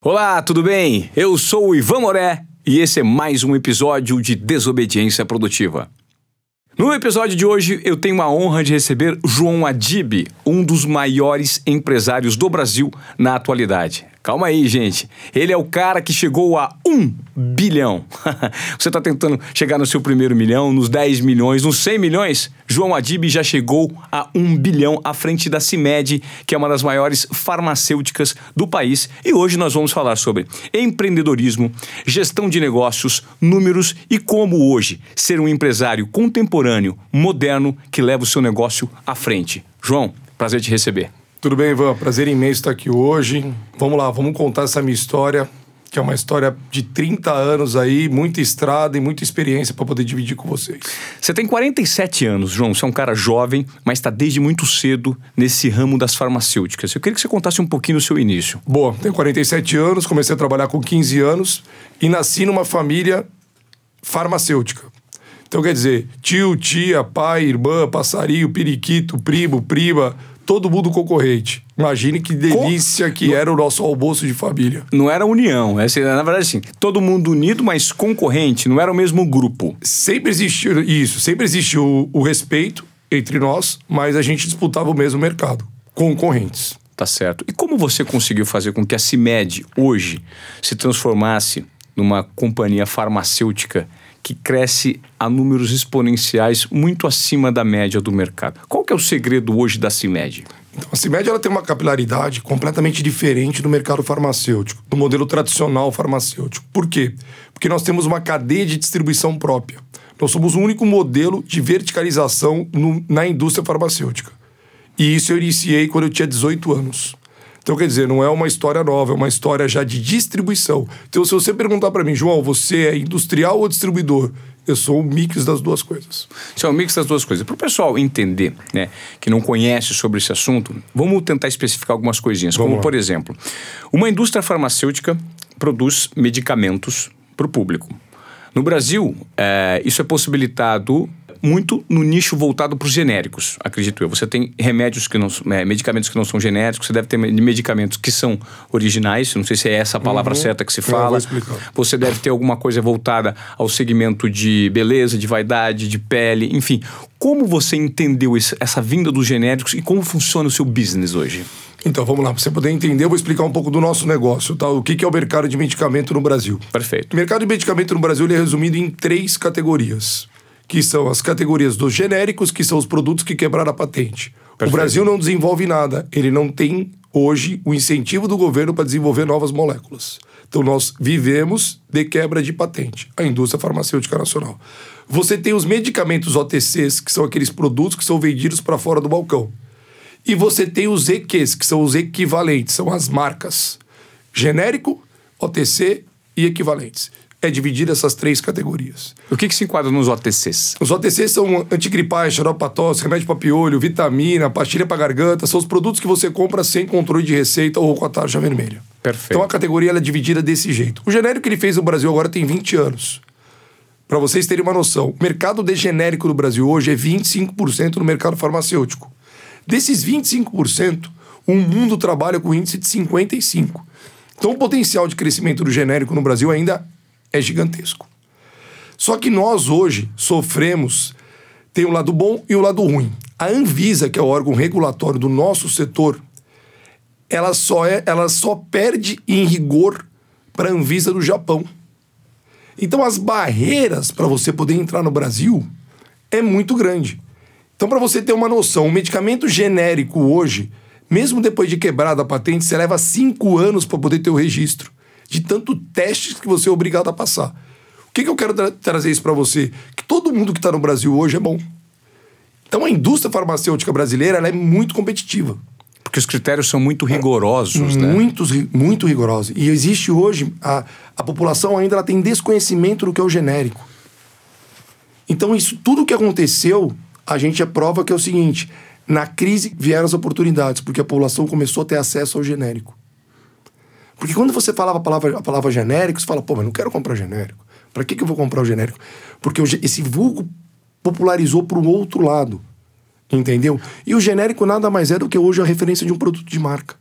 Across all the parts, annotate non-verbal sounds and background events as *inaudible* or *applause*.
Olá, tudo bem? Eu sou o Ivan Moré e esse é mais um episódio de Desobediência Produtiva. No episódio de hoje, eu tenho a honra de receber João Adib, um dos maiores empresários do Brasil na atualidade. Calma aí, gente. Ele é o cara que chegou a um bilhão. *laughs* Você está tentando chegar no seu primeiro milhão, nos 10 milhões, nos 100 milhões? João Adib já chegou a um bilhão à frente da CIMED, que é uma das maiores farmacêuticas do país. E hoje nós vamos falar sobre empreendedorismo, gestão de negócios, números e como hoje ser um empresário contemporâneo, moderno, que leva o seu negócio à frente. João, prazer te receber. Tudo bem, Ivan? Prazer imenso estar aqui hoje. Vamos lá, vamos contar essa minha história, que é uma história de 30 anos aí, muita estrada e muita experiência para poder dividir com vocês. Você tem 47 anos, João. Você é um cara jovem, mas está desde muito cedo nesse ramo das farmacêuticas. Eu queria que você contasse um pouquinho do seu início. Boa, tenho 47 anos, comecei a trabalhar com 15 anos e nasci numa família farmacêutica. Então, quer dizer, tio, tia, pai, irmã, passarinho, periquito, primo, prima, todo mundo concorrente. Imagine que delícia que era o nosso almoço de família. Não era união, essa, na verdade, assim, todo mundo unido, mas concorrente, não era o mesmo grupo. Sempre existiu isso, sempre existiu o, o respeito entre nós, mas a gente disputava o mesmo mercado, concorrentes. Tá certo. E como você conseguiu fazer com que a CIMED hoje se transformasse numa companhia farmacêutica que cresce a números exponenciais muito acima da média do mercado. Qual que é o segredo hoje da CIMED? Então, a CIMED ela tem uma capilaridade completamente diferente do mercado farmacêutico, do modelo tradicional farmacêutico. Por quê? Porque nós temos uma cadeia de distribuição própria. Nós somos o único modelo de verticalização no, na indústria farmacêutica. E isso eu iniciei quando eu tinha 18 anos. Então, quer dizer, não é uma história nova, é uma história já de distribuição. Então, se você perguntar para mim, João, você é industrial ou distribuidor? Eu sou um mix das duas coisas. Você é um mix das duas coisas. Para o pessoal entender, né, que não conhece sobre esse assunto, vamos tentar especificar algumas coisinhas. Vamos como, lá. por exemplo, uma indústria farmacêutica produz medicamentos para o público. No Brasil, é, isso é possibilitado muito no nicho voltado para os genéricos, acredito eu. Você tem remédios que não é, medicamentos que não são genéricos, você deve ter medicamentos que são originais, não sei se é essa a palavra certa que se Uhum. Fala. Você deve ter alguma coisa voltada ao segmento de beleza, de vaidade, de pele, enfim. Como você entendeu esse- essa vinda dos genéricos e como funciona o seu business hoje? Então, vamos lá. Para você poder entender, eu vou explicar um pouco do nosso negócio, tá? O que que é o mercado de medicamento no Brasil. Perfeito. O mercado de medicamento no Brasil ele é resumido em três categorias, que são as categorias dos genéricos, que são os produtos que quebraram a patente. Perfeito. O Brasil não desenvolve nada, ele não tem hoje o incentivo do governo para desenvolver novas moléculas. Então nós vivemos de quebra de patente, a indústria farmacêutica nacional. Você tem os medicamentos OTCs, que são aqueles produtos que são vendidos para fora do balcão. E você tem os EQs, que são os equivalentes, são as marcas. Genérico, OTC e equivalentes. É dividido essas três categorias. O que, que se enquadra nos OTCs? Os OTCs são antigripais, xarope tosse, remédio para piolho, vitamina, pastilha para garganta. São os produtos que você compra sem controle de receita ou com a tarja vermelha. Perfeito. Então a categoria é dividida desse jeito. O genérico que ele fez no Brasil agora tem 20 anos. Para vocês terem uma noção, o mercado de genérico no Brasil hoje é 25% no mercado farmacêutico. Desses 25%, o mundo trabalha com índice de 55%. Então o potencial de crescimento do genérico no Brasil ainda é gigantesco. Só que nós hoje sofremos, tem o lado bom e o lado ruim. A Anvisa, que é o órgão regulatório do nosso setor, ela só é, ela só perde em rigor para a Anvisa do Japão. Então as barreiras para você poder entrar no Brasil é muito grande. Então para você ter uma noção, um medicamento genérico hoje, mesmo depois de quebrada a patente, você leva cinco anos para poder ter o registro de tanto testes que você é obrigado a passar. O que, que eu quero tra- trazer isso para você? Que todo mundo que está no Brasil hoje é bom. Então a indústria farmacêutica brasileira ela é muito competitiva. Porque os critérios são muito rigorosos, né? Muitos, muito rigorosa. E existe hoje, a, a população ainda ela tem desconhecimento do que é o genérico. Então, isso tudo que aconteceu, a gente aprova que é o seguinte: na crise vieram as oportunidades, porque a população começou a ter acesso ao genérico. Porque quando você falava a palavra, a palavra genérico, você fala, pô, mas não quero comprar genérico. Para que, que eu vou comprar o genérico? Porque esse vulgo popularizou para o outro lado. Entendeu? E o genérico nada mais é do que hoje a referência de um produto de marca.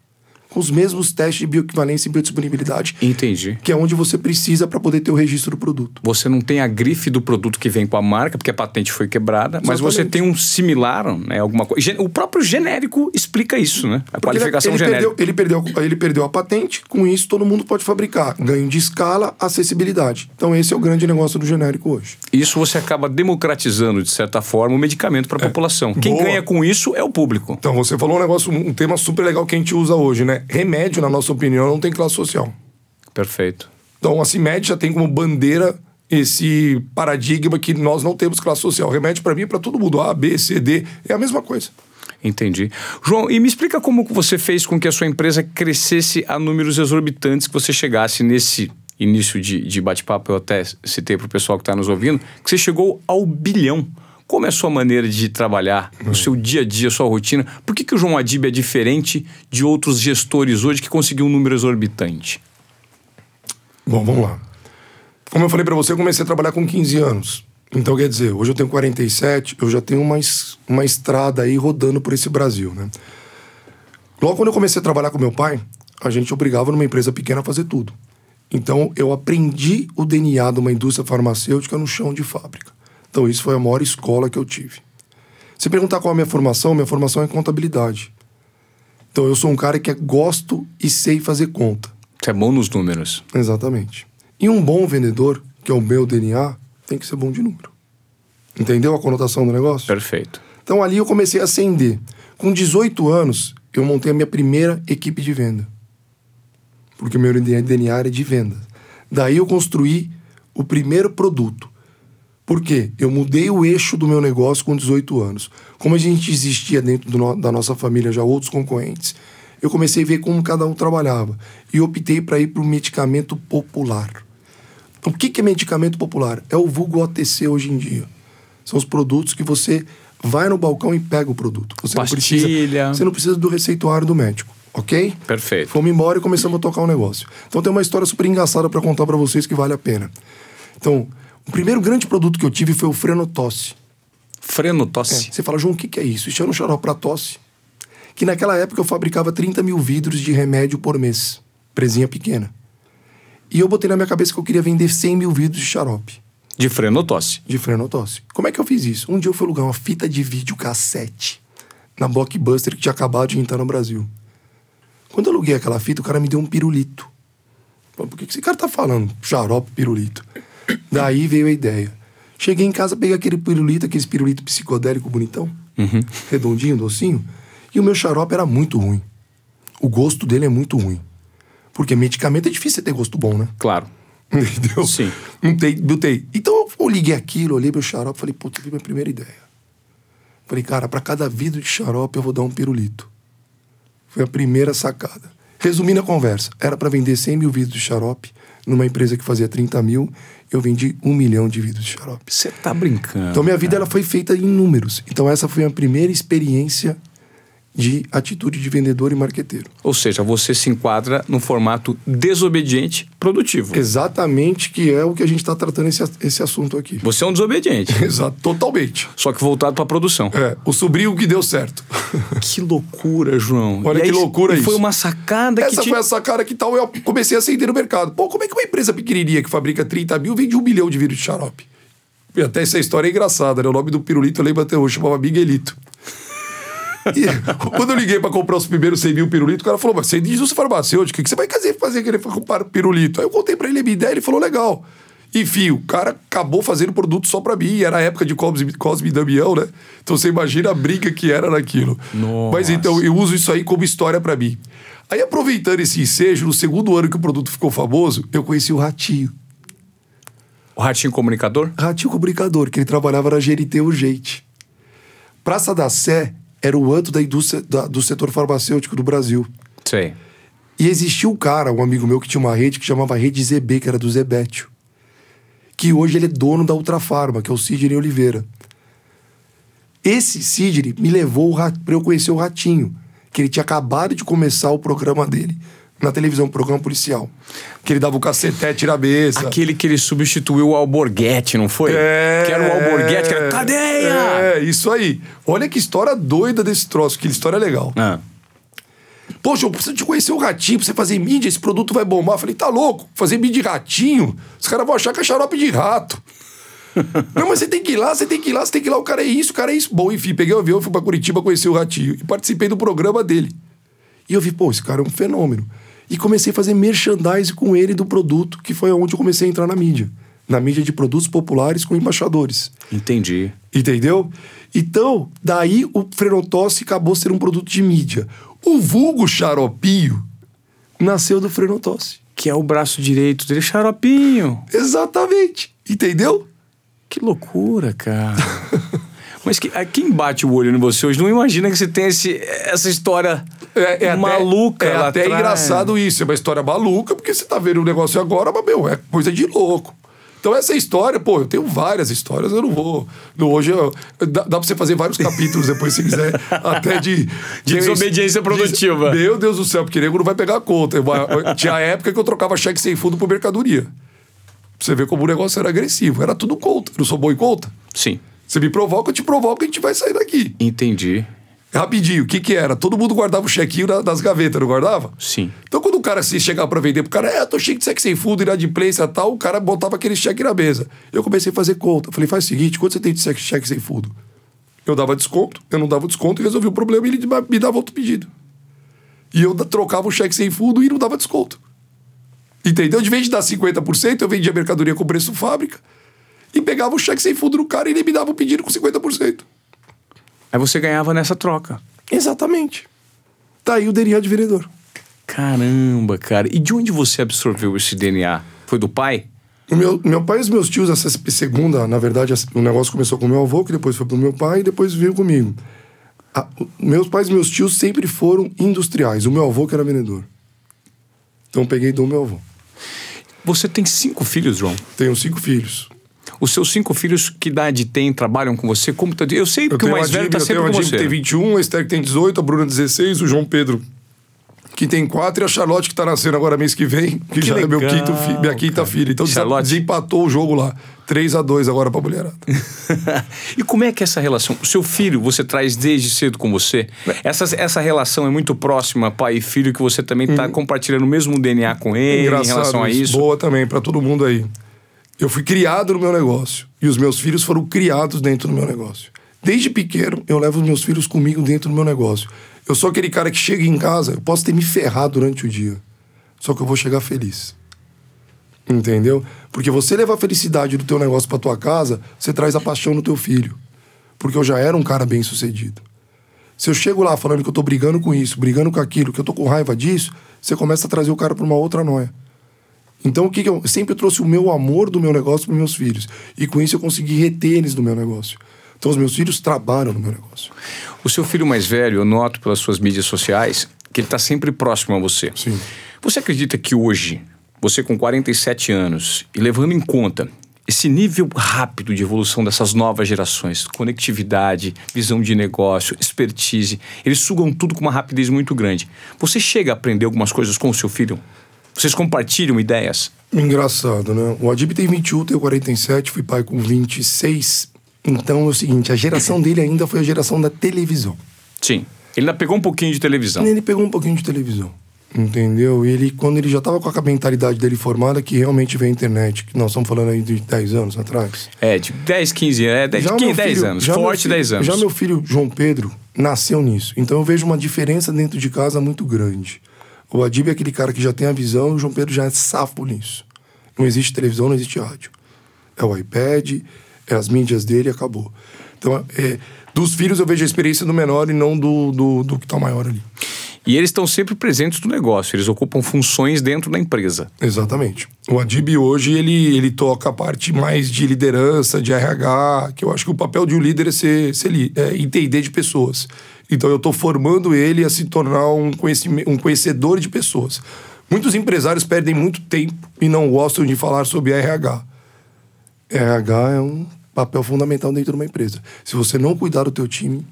Com os mesmos testes de bioequivalência e biodisponibilidade, Entendi. que é onde você precisa para poder ter o registro do produto. Você não tem a grife do produto que vem com a marca, porque a patente foi quebrada, mas você Exatamente. tem um similar, né? Alguma coisa. O próprio genérico explica isso, né? A Porque ele- qualificação ele, genérica. perdeu, ele, perdeu, ele perdeu a patente, com isso todo mundo pode fabricar. Ganho de escala, acessibilidade. Então esse é o grande negócio do genérico hoje. Isso você acaba democratizando, de certa forma, o medicamento para a população. Quem Boa. ganha com isso é o público. Então você falou um negócio, um tema super legal que a gente usa hoje, né? Remédio, na nossa opinião, não tem classe social. Perfeito. Então a CIMED já tem como bandeira esse paradigma que nós não temos classe social. Remédio para mim é para todo mundo, A, B, C, D, é a mesma coisa. Entendi. João, e me explica como você fez com que a sua empresa crescesse a números exorbitantes, que você chegasse nesse início de, de bate-papo, eu até citei para o pessoal que está nos ouvindo, que você chegou ao bilhão. Como é a sua maneira de trabalhar, o seu dia a dia, a sua rotina? Por que, que o João Adib é diferente de outros gestores hoje que conseguiu um número exorbitante? Bom, vamos lá. Como eu falei para você, eu comecei a trabalhar com 15 anos. Então, quer dizer, hoje eu tenho 47, eu já tenho uma, uma estrada aí rodando por esse Brasil, né? Logo quando eu comecei a trabalhar com meu pai, a gente obrigava numa empresa pequena a fazer tudo. Então, eu aprendi o DNA de uma indústria farmacêutica no chão de fábrica. Então, isso foi a maior escola que eu tive. Se perguntar qual é a minha formação, minha formação é contabilidade. Então, eu sou um cara que é- gosto e sei fazer conta. Você é bom nos números. Exatamente. E um bom vendedor, que é o meu DNA, tem que ser bom de número. Entendeu a conotação do negócio? Perfeito. Então ali eu comecei a ascender. Com 18 anos, eu montei a minha primeira equipe de venda. Porque o meu DNA era de venda. Daí eu construí o primeiro produto. Por quê? Eu mudei o eixo do meu negócio com 18 anos. Como a gente existia dentro do no- da nossa família já outros concorrentes, eu comecei a ver como cada um trabalhava. E optei para ir para o medicamento popular. O que, que é medicamento popular? É o vulgo OTC hoje em dia. São os produtos que você vai no balcão e pega o produto. Você não Pastilha. precisa, você não precisa do receituário do médico, ok? Perfeito. Fomos embora e começamos a tocar o negócio. Então tem uma história super engraçada para contar para vocês que vale a pena. Então, o primeiro grande produto que eu tive foi o Frenotosse. Frenotosse. Você fala, João, o que, que é isso? Isso era um xarope para tosse. Que naquela época eu fabricava 30 mil vidros de remédio por mês. Presinha pequena. E eu botei na minha cabeça que eu queria vender 100 mil vidros de xarope De frenotosse. de frenotosse. Como é que eu fiz isso? Um dia eu fui alugar uma fita de vídeo cassete na Blockbuster que tinha acabado de entrar no Brasil. Quando eu aluguei aquela fita, o cara me deu um pirulito. Falei, Por que que esse cara tá falando? Xarope, pirulito. Daí veio a ideia. Cheguei em casa, peguei aquele pirulito, aquele pirulito psicodélico bonitão, redondinho, docinho, e o meu xarope era muito ruim. O gosto dele é muito ruim. Porque medicamento é difícil ter gosto bom, né? Claro. *laughs* Entendeu? Sim. Não tem, não tem. Então eu liguei aquilo, olhei meu xarope falei, puta, tive minha primeira ideia. Falei, cara, pra cada vidro de xarope eu vou dar um pirulito. Foi a primeira sacada. Resumindo a conversa, era pra vender 100 mil vidros de xarope numa empresa que fazia 30 mil, eu vendi um milhão de vidros de xarope. Você tá brincando. Então minha vida ela foi feita em números. Então essa foi a primeira experiência de atitude de vendedor e marqueteiro. Ou seja, você se enquadra no formato desobediente produtivo. Exatamente que é o que a gente está tratando esse, esse assunto aqui. Você é um desobediente, *laughs* Exato, totalmente. só que voltado para produção. É, o sobrinho que deu certo. *laughs* Que loucura, João. Olha E que aí, loucura isso. Foi uma sacada que Essa te... foi a sacada que tal eu comecei a acender no mercado. Pô, como é que uma empresa pequenininha que fabrica 30 mil vende um milhão de vidros de xarope? E até essa história é engraçada, né? O nome do pirulito eu lembro até hoje, chamava Miguelito. E quando eu liguei pra comprar os primeiros 100 mil pirulitos, o cara falou, mas você é de indústria farmacêutica, o que você vai fazer, fazer querer comprar pirulito? Aí eu contei pra ele a minha ideia, ele falou, legal. Enfim, o cara acabou fazendo produto só pra mim, era a época de Cosme, Cosme e Damião, né? Então você imagina a briga que era naquilo. Nossa. Mas então, eu uso isso aí como história pra mim. Aí, aproveitando esse ensejo, no segundo ano que o produto ficou famoso, eu conheci o Ratinho. O ratinho comunicador? Ratinho Comunicador, que ele trabalhava na GNT Urgente. Praça da Sé era o antro da indústria da- do setor farmacêutico do Brasil. Sei. E existia um cara, um amigo meu, que tinha uma rede que chamava Rede ZB, que era do Zebétio. Que hoje ele é dono da Ultrafarma, que é o Sidney Oliveira. Esse Sidney me levou para eu conhecer o Ratinho, que ele tinha acabado de começar o programa dele na televisão, um programa policial. Que ele dava o cacetete na mesa. Aquele que ele substituiu o Alborguete, não foi? É. Que era o Alborguete, que era cadeia! É, isso aí. Olha que história doida desse troço, que história legal. Ah, Poxa, eu preciso te conhecer o ratinho pra você fazer mídia, esse produto vai bombar. Eu falei, tá louco? Fazer mídia de ratinho? Os caras vão achar que é xarope de rato. *laughs* Não, mas você tem que ir lá, você tem que ir lá, você tem que ir lá. O cara é isso, o cara é isso. Bom, enfim, peguei o avião, fui pra Curitiba conhecer o ratinho e participei do programa dele. E eu vi, pô, esse cara é um fenômeno. E comecei a fazer merchandising com ele do produto, que foi onde eu comecei a entrar na mídia. Na mídia de produtos populares com embaixadores. Entendi. Entendeu? Então, daí o Frenotosse acabou sendo um produto de mídia. O vulgo xaropinho nasceu do Frenotosse. Que é o braço direito dele, xaropinho. Exatamente. Entendeu? Que loucura, cara. *laughs* Mas que, quem bate o olho em você hoje não imagina que você tem esse, essa história É, é maluca até, é lá até atrás. engraçado isso. É uma história maluca, porque você tá vendo o negócio agora, mas, meu, é coisa de louco. Então, essa história, pô, eu tenho várias histórias, eu não vou. No, hoje, eu- dá, dá pra você fazer vários capítulos depois, se quiser, *laughs* até de. De desobediência produtiva. De- meu Deus do céu, porque nego não vai pegar a conta. Eu- Tinha a época que eu trocava cheque sem fundo por mercadoria. Pra você ver como o negócio era agressivo. Era tudo conta. Eu não sou bom em conta. Sim, Você me provoca, eu te provoco, a gente vai sair daqui. entendi. Rapidinho, o que que era? Todo mundo guardava o chequinho na- nas gavetas, não guardava? Sim. Então, quando o cara se chegava pra vender pro cara, é, tô cheio de cheque sem fundo, inadimplência e tal, o cara botava aquele cheque na mesa. Eu comecei a fazer conta. Falei, faz o seguinte, quanto você tem de cheque, cheque sem fundo? Eu dava desconto, eu não dava desconto e resolvi o problema e ele me dava outro pedido. E eu trocava o cheque sem fundo e não dava desconto. Entendeu? De vez de dar 50%, eu vendia mercadoria com preço fábrica e pegava o cheque sem fundo no cara e ele me dava o pedido com 50%. Aí você ganhava nessa troca. Exatamente. Tá aí o DNA de vendedor. Caramba, cara. E de onde você absorveu esse DNA? Foi do pai? O meu, meu pai e os meus tios, essa segunda, na verdade, o negócio começou com meu avô, que depois foi pro meu pai e depois veio comigo. A- meus pais e meus tios sempre foram industriais. O meu avô que era vendedor. Então eu peguei do meu avô. Você tem cinco filhos, João. Tenho cinco filhos. Os seus cinco filhos, que idade tem, trabalham com você? Como tá... Eu sei Eu que o tenho mais a velho tá eu sempre tenho com a Dib você. que tem 21, a Esther que tem 18, a Bruna 16, o João Pedro que tem quatro e a Charlotte que tá nascendo agora mês que vem, que, já é meu legal, quinto fi- minha quinta cara. filha. Então Charlotte. desempatou o jogo lá. 3 a 2 agora pra mulherada. *laughs* e como é que é essa relação? O seu filho você traz desde cedo com você? Essa, essa relação é muito próxima, pai e filho, que você também está compartilhando o mesmo DNA com ele em relação a isso? Boa também pra todo mundo aí. Eu fui criado no meu negócio e os meus filhos foram criados dentro do meu negócio. Desde pequeno, eu levo os meus filhos comigo dentro do meu negócio. Eu sou aquele cara que chega em casa, eu posso ter me ferrado durante o dia, só que eu vou chegar feliz. Entendeu? Porque você levar a felicidade do teu negócio pra tua casa, você traz a paixão no teu filho. Porque eu já era um cara bem sucedido. Se eu chego lá falando que eu tô brigando com isso, brigando com aquilo, que eu tô com raiva disso, você começa a trazer o cara pra uma outra noia. Então, o que, que eu eu sempre trouxe o meu amor do meu negócio para meus filhos. E com isso eu consegui reter eles no meu negócio. Então, os meus filhos trabalham no meu negócio. O seu filho mais velho, eu noto pelas suas mídias sociais, que ele está sempre próximo a você. Sim. Você acredita que hoje, você com 47 anos, e levando em conta esse nível rápido de evolução dessas novas gerações, conectividade, visão de negócio, expertise, eles sugam tudo com uma rapidez muito grande. Você chega a aprender algumas coisas com o seu filho? Vocês compartilham ideias? Engraçado, né? O Adib tem 21, tem 47, fui pai com 26. Então é o seguinte, a geração dele ainda foi a geração da televisão. Sim. Ele ainda pegou um pouquinho de televisão. Ele pegou um pouquinho de televisão. Entendeu? E ele, quando ele já tava com a mentalidade dele formada, que realmente veio a internet, que nós estamos falando aí de 10 anos atrás. É, de 10, 15 anos. É, 10, Já o 15, meu 10 filho- anos. Forte filho- 10 anos. Já meu filho João Pedro nasceu nisso. Então eu vejo uma diferença dentro de casa muito grande. O Adib é aquele cara que já tem a visão e o João Pedro já é safo nisso. Não existe televisão, não existe rádio. É o iPad, é as mídias dele e acabou. Então, é, dos filhos eu vejo a experiência do menor e não do, do, do que tá maior ali. E eles estão sempre presentes no negócio, eles ocupam funções dentro da empresa. Exatamente. O Adib hoje ele, ele toca a parte mais de liderança, de RH, que eu acho que o papel de um líder é, ser, ser é entender de pessoas. Então eu estou formando ele a se tornar um, um conhecedor de pessoas. Muitos empresários perdem muito tempo e não gostam de falar sobre RH. RH é um papel fundamental dentro de uma empresa. Se você não cuidar do teu time,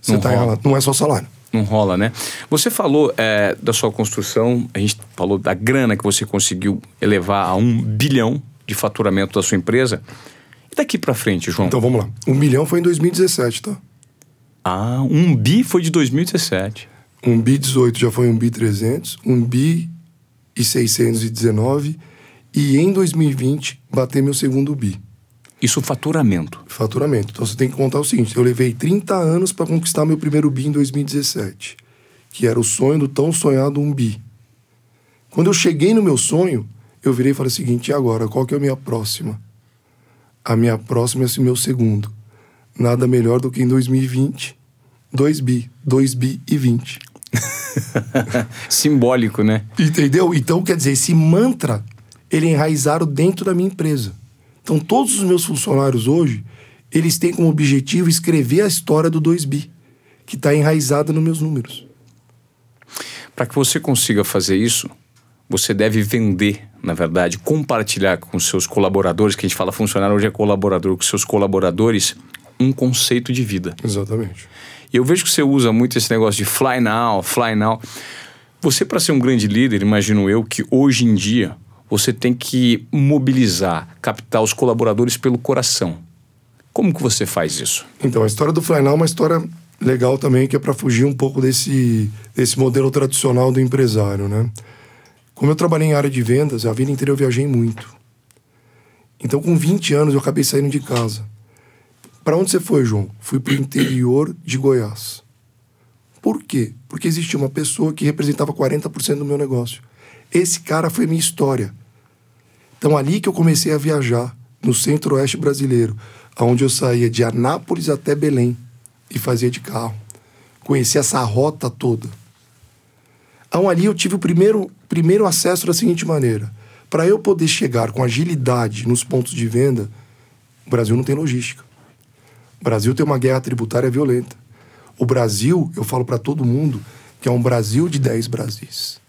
você Não está rola. enrolado. Não é só salário. Não rola, né? Você falou é, da sua construção, a gente falou da grana que você conseguiu elevar a um bilhão de faturamento da sua empresa. E daqui pra frente, João? Então vamos lá. Um milhão foi em 2017, tá? Ah, um bi foi de 2017. Um bi 18 já foi um bi 300, um bi e 619 e em 2020 bater meu segundo bi. Isso faturamento. Faturamento. Então você tem que contar o seguinte: eu levei 30 anos para conquistar meu primeiro bi em 2017, que era o sonho do tão sonhado um bi. Quando eu cheguei no meu sonho, eu virei e falei o seguinte: e agora? Qual que é a minha próxima? A minha próxima é o meu segundo. Nada melhor do que em 2020, 2 bi, 2 bi e 20. *laughs* Simbólico, né? Entendeu? Então, quer dizer, esse mantra, ele é enraizado dentro da minha empresa. Então, todos os meus funcionários hoje, eles têm como objetivo escrever a história do 2bi, que está enraizada nos meus números. Para que você consiga fazer isso, você deve vender, na verdade, compartilhar com seus colaboradores, que a gente fala funcionário hoje é colaborador, com seus colaboradores, um conceito de vida. Exatamente. E eu vejo que você usa muito esse negócio de fly now, fly now. Você, para ser um grande líder, imagino eu que hoje em dia você tem que mobilizar, captar os colaboradores pelo coração. Como que você faz isso? Então, a história do Fly Now é uma história legal também, que é para fugir um pouco desse, desse modelo tradicional do empresário, né? Como eu trabalhei em área de vendas, a vida inteira eu viajei muito. Então, com 20 anos, eu acabei saindo de casa. Para onde você foi, João? Fui para o interior de Goiás. Por quê? Porque existia uma pessoa que representava 40% do meu negócio. Esse cara foi minha história. Então, ali que eu comecei a viajar, no centro-oeste brasileiro, onde eu saía de Anápolis até Belém e fazia de carro. Conheci essa rota toda. Então, ali eu tive o primeiro, primeiro acesso da seguinte maneira. Para eu poder chegar com agilidade nos pontos de venda, o Brasil não tem logística. O Brasil tem uma guerra tributária violenta. O Brasil, eu falo para todo mundo, que é um Brasil de 10 Brasis.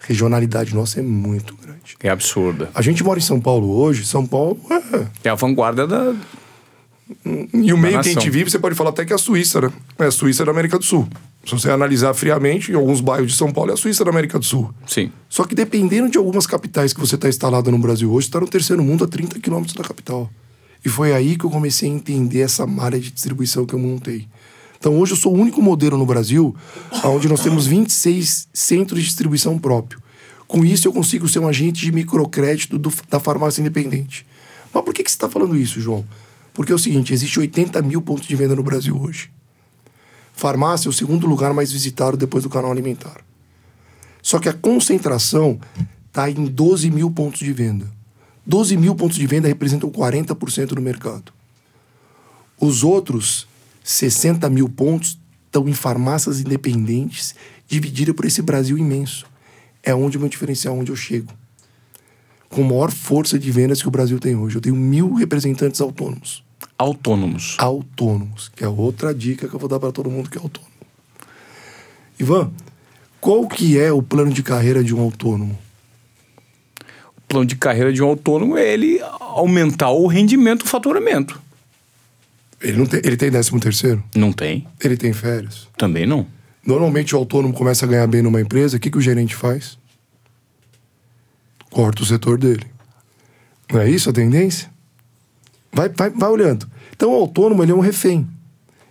A regionalidade nossa é muito grande. É absurda. A gente mora em São Paulo hoje, São Paulo é. É a vanguarda da. E o meio que a gente vive, você pode falar até que é a Suíça, né? É a Suíça da América do Sul. Se você analisar friamente, em alguns bairros de São Paulo é a Suíça da América do Sul. Sim. Só que dependendo de algumas capitais que você está instalado no Brasil hoje, está no terceiro mundo a 30 quilômetros da capital. E foi aí que eu comecei a entender essa malha de distribuição que eu montei. Então hoje eu sou o único modelo no Brasil onde nós temos 26 centros de distribuição próprio. Com isso eu consigo ser um agente de microcrédito do- da farmácia independente. Mas por que, que você está falando isso, João? Porque é o seguinte, existe 80 mil pontos de venda no Brasil hoje. Farmácia é o segundo lugar mais visitado depois do canal alimentar. Só que a concentração está em 12 mil pontos de venda. 12 mil pontos de venda representam 40% do mercado. Os outros 60 mil pontos estão em farmácias independentes, divididas por esse Brasil imenso. É onde o meu diferencial, onde eu chego. Com a maior força de vendas que o Brasil tem hoje. Eu tenho mil representantes autônomos. Autônomos. Autônomos, que é outra dica que eu vou dar para todo mundo que é autônomo. Ivan, qual que é o plano de carreira de um autônomo? O plano de carreira de um autônomo é ele aumentar o rendimento, o faturamento. Ele, não tem, ele tem décimo terceiro? Não tem? Ele tem férias? Também não. Normalmente o autônomo começa a ganhar bem numa empresa, o que, que o gerente faz? Corta o setor dele. Não é isso a tendência? Vai, vai, vai olhando. Então o autônomo ele é um refém.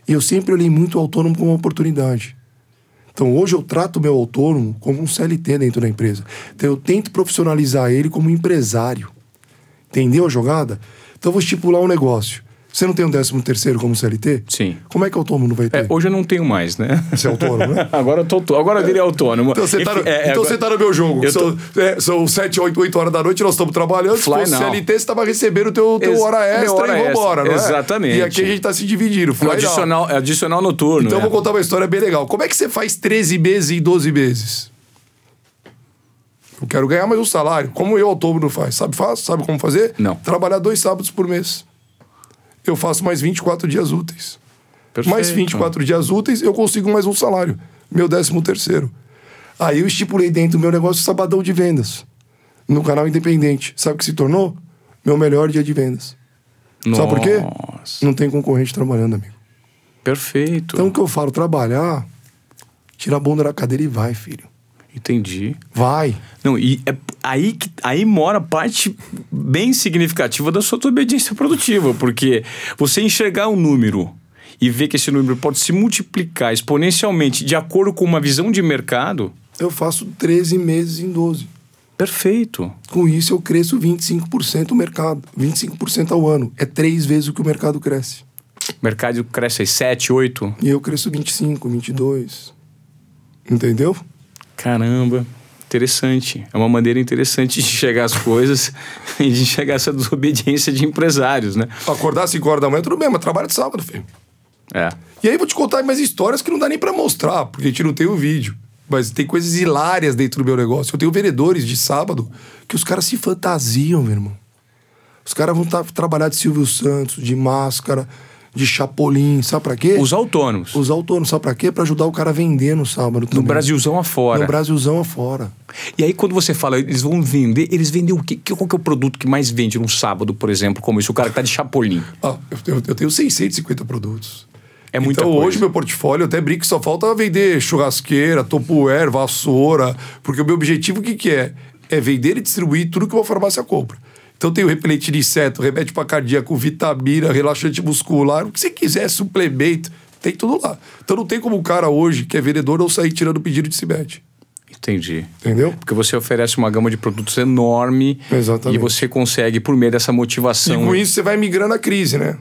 E eu sempre olhei muito o autônomo como uma oportunidade. Então hoje eu trato o meu autônomo como um CLT dentro da empresa. Então eu tento profissionalizar ele como empresário. Entendeu a jogada? Então eu vou estipular um negócio. Você não tem um décimo terceiro como CLT? Sim. Como é que o autônomo não vai ter? É, hoje eu não tenho mais, né? Você é autônomo, né? *laughs* agora eu tô, tô- agora eu virei autônomo. Então você, tá no, Enfim, é, é, então agora- você tá no meu jogo. Eu São, é, são 7, 8, 8 horas da noite, nós estamos trabalhando. Se Fly now. CLT, você estava recebendo o teu, teu Ex- hora extra hora e vambora, extra. não é? Exatamente. E aqui a gente tá se dividindo. Fly adicional, é adicional noturno. Então eu né? vou contar uma história bem legal. Como é que você faz 13 meses em 12 meses? Eu quero ganhar mais um salário. Como eu, autônomo, faz? Sabe faz? Sabe como fazer? Não. Trabalhar dois sábados por mês. Eu faço mais 24 dias úteis. Perfeito. Mais 24 dias úteis, eu consigo mais um salário. Meu décimo terceiro. Aí eu estipulei dentro do meu negócio o sabadão de vendas. No canal independente. Sabe o que se tornou? Meu melhor dia de vendas. Sabe por quê? Nossa, Não tem concorrente trabalhando, amigo. perfeito. Então o que eu falo, trabalhar, tira a bunda da cadeira e vai, filho. Entendi. Vai. Não, e é aí, que, aí mora a parte bem significativa da sua obediência produtiva, porque você enxergar um número e ver que esse número pode se multiplicar exponencialmente de acordo com uma visão de mercado, Eu faço 13 meses em 12. perfeito. Com isso, eu cresço 25% o mercado. 25% ao ano. É três vezes o que o mercado cresce. O mercado cresce aí 7, 8. E eu cresço 25, 22. Entendeu? Caramba, interessante. É uma maneira interessante de enxergar as coisas e *laughs* de enxergar essa desobediência de empresários, né? Acordar às 5 horas da manhã, tudo bem, mas trabalho de sábado, filho. É. E aí vou te contar mais histórias que não dá nem pra mostrar, porque a gente não tem o vídeo. Mas tem coisas hilárias dentro do meu negócio. Eu tenho vendedores de sábado que os caras se fantasiam, meu irmão. Os caras vão trabalhar de Silvio Santos, de máscara, de Chapolin, sabe pra quê? Os autônomos. Os autônomos, sabe pra quê? Pra ajudar o cara a vender no sábado No também. Brasilzão afora. No Brasilzão afora. E aí, quando você fala, eles vão vender, eles vendem o quê? Que- Qual que é o produto que mais vende num sábado, por exemplo, como isso? O cara que tá de Chapolin. Ah, eu, eu- eu tenho 650 produtos. É muita então, coisa. hoje, meu portfólio, eu até brinco que só falta vender churrasqueira, topuer, vassoura. Porque o meu objetivo, o que, que é? É vender e distribuir tudo que uma farmácia compra. Então, tem o repelente de inseto, remédio para cardíaco, vitamina, relaxante muscular, o que você quiser, suplemento, tem tudo lá. Então, não tem como um cara hoje, que é vendedor, não sair tirando pedido de Cibete. Entendi. Entendeu? Porque você oferece uma gama de produtos enorme Exatamente. e você consegue, por meio dessa E motivação. com isso você vai migrando a crise, né?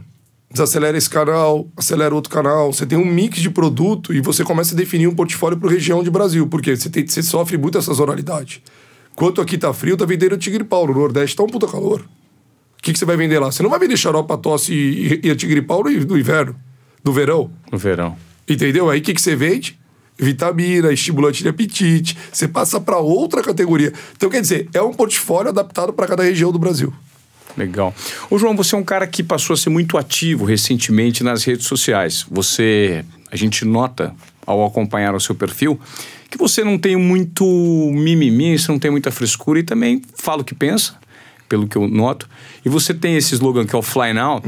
Desacelera esse canal, acelera outro canal. Você tem um mix de produto e você começa a definir um portfólio para região de Brasil. Porque você, tem, você sofre muito essa sazonalidade. Enquanto aqui tá frio, tá vendendo tigre pau. No Nordeste tá um puta calor. O que, que você vai vender lá? Você não vai vender xarope pra tosse e, e, e a tigre pau no, no inverno, no verão. No verão. Entendeu? Aí o que, que você vende? Vitamina, estimulante de apetite. Você passa para outra categoria. Então, quer dizer, é um portfólio adaptado para cada região do Brasil. Legal. Ô, João, você é um cara que passou a ser muito ativo recentemente nas redes sociais. Você, a gente nota ao acompanhar o seu perfil que você não tem muito mimimi, você não tem muita frescura e também fala o que pensa, pelo que eu noto. E você tem esse slogan que é o Fly Now,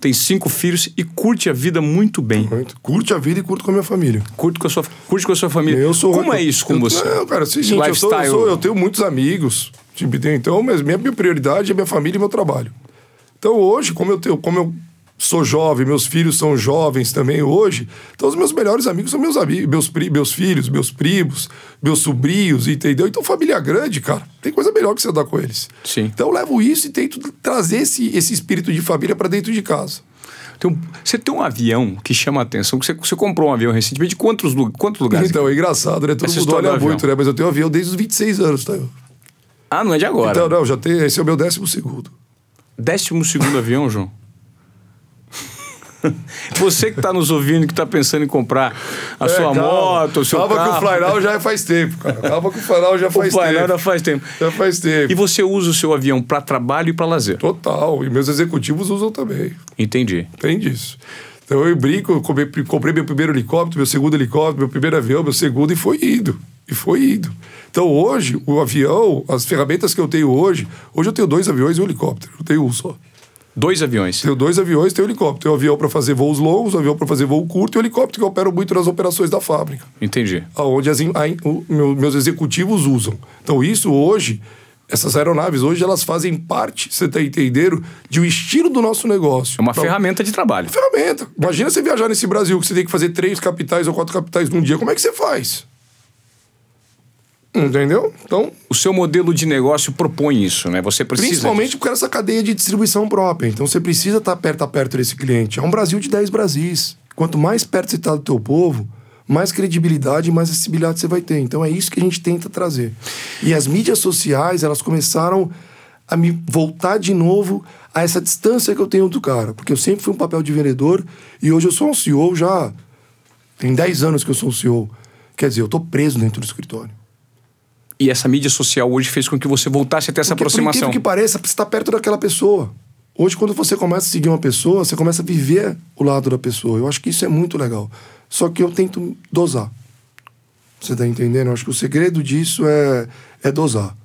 tem cinco filhos e curte a vida muito bem. Muito. Curte a vida e curto com a minha família. Curte com a sua, curte com a sua família. Eu sou Como é isso com eu, você? Não, cara, Esse seguinte, eu, sou, eu, sou- eu tenho muitos amigos, tipo, então, mas minha, minha prioridade é minha família e meu trabalho. Então, hoje, como eu tenho, como eu sou jovem, meus filhos são jovens também hoje, então os meus melhores amigos são meus amigos, meus, pri- meus filhos, meus primos, meus sobrinhos, entendeu? Então, família grande, cara, tem coisa melhor que você andar com eles. Sim. Então, eu levo isso e tento trazer esse, esse espírito de família para dentro de casa. Um- você tem um avião que chama a atenção. que Você, você comprou um avião recentemente. De quantos, quantos lugares? Então, é engraçado, né? Todo Essa mundo olha muito, né? Mas eu tenho avião desde os 26 anos, tá? Ah, não é de agora. Então, não, já tem. Esse é o meu décimo segundo. Décimo segundo avião, João. *laughs* Você que está nos ouvindo, que está pensando em comprar a sua É, calma. moto, o seu Calma carro. que o Flynow já faz tempo, cara. Calma que o Flynow já *laughs* O faz Flynow tempo. já faz tempo. Já faz tempo. E você usa o seu avião para trabalho e para lazer. Total. E meus executivos usam também. Entendi. Tem disso. Então eu brinco, eu comprei, comprei meu primeiro helicóptero, meu segundo helicóptero, meu primeiro avião, meu segundo, e foi indo. E foi indo. Então hoje, o avião, as ferramentas que eu tenho hoje, hoje eu tenho dois aviões e um helicóptero. Eu tenho um só. Dois aviões. Tenho dois aviões, tenho um helicóptero. Tenho um avião para fazer voos longos, um avião para fazer voo curto e um helicóptero que eu opero muito nas operações da fábrica. Entendi. aonde as, a o- meu- meus executivos usam. Então, isso hoje, essas aeronaves hoje, elas fazem parte, você está entendendo, de um estilo do nosso negócio. É uma Então, ferramenta de trabalho. ferramenta. Imagina você viajar nesse Brasil, que você tem que fazer três capitais ou quatro capitais num dia. Como é que você faz? Entendeu? Então, O seu modelo de negócio propõe isso, né? Você precisa. principalmente disso. por essa cadeia de distribuição própria. Então, você precisa estar perto a perto desse cliente. É um Brasil de 10 Brasis. Quanto mais perto você está do teu povo, mais credibilidade e mais acessibilidade você vai ter. Então, é isso que a gente tenta trazer. E as mídias sociais, elas começaram a me voltar de novo a essa distância que eu tenho do cara. Porque eu sempre fui um papel de vendedor e hoje eu sou um CEO já... Tem 10 anos que eu sou um CEO. Quer dizer, eu tô preso dentro do escritório. E essa mídia social hoje fez com que você voltasse a ter essa Porque, Por aproximação. incrível que pareça, você está perto daquela pessoa. Hoje, quando você começa a seguir uma pessoa, você começa a viver o lado da pessoa. Eu acho que isso é muito legal. Só que eu tento dosar. Você está entendendo? Eu acho que o segredo disso é, é dosar.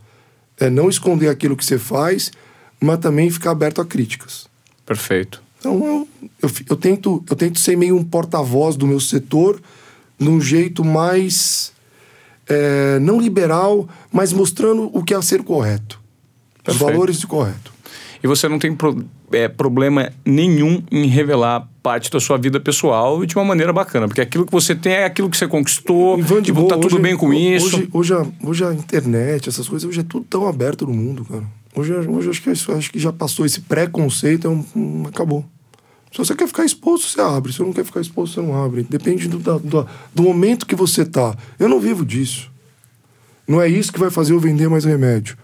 É não esconder aquilo que você faz, mas também ficar aberto a críticas. Perfeito. Então, eu, eu, eu tento, eu tento ser meio um porta-voz do meu setor, num jeito mais. É, não liberal, mas mostrando o que é ser correto. Os Perfeito. valores de correto. E você não tem pro- é, problema nenhum em revelar parte da sua vida pessoal e de uma maneira bacana, porque aquilo que você tem é aquilo que você conquistou, Ivan, tipo, boa, tá tudo hoje- bem com hoje, isso. Hoje, a, hoje a internet, essas coisas, hoje é tudo tão aberto no mundo, cara. Hoje, hoje acho, que, acho que já passou esse preconceito, é um, um- acabou. Se você quer ficar exposto, você abre. Se você não quer ficar exposto, você não abre. Depende do, do, do momento que você tá. Eu não vivo disso. Não é isso que vai fazer eu vender mais remédio.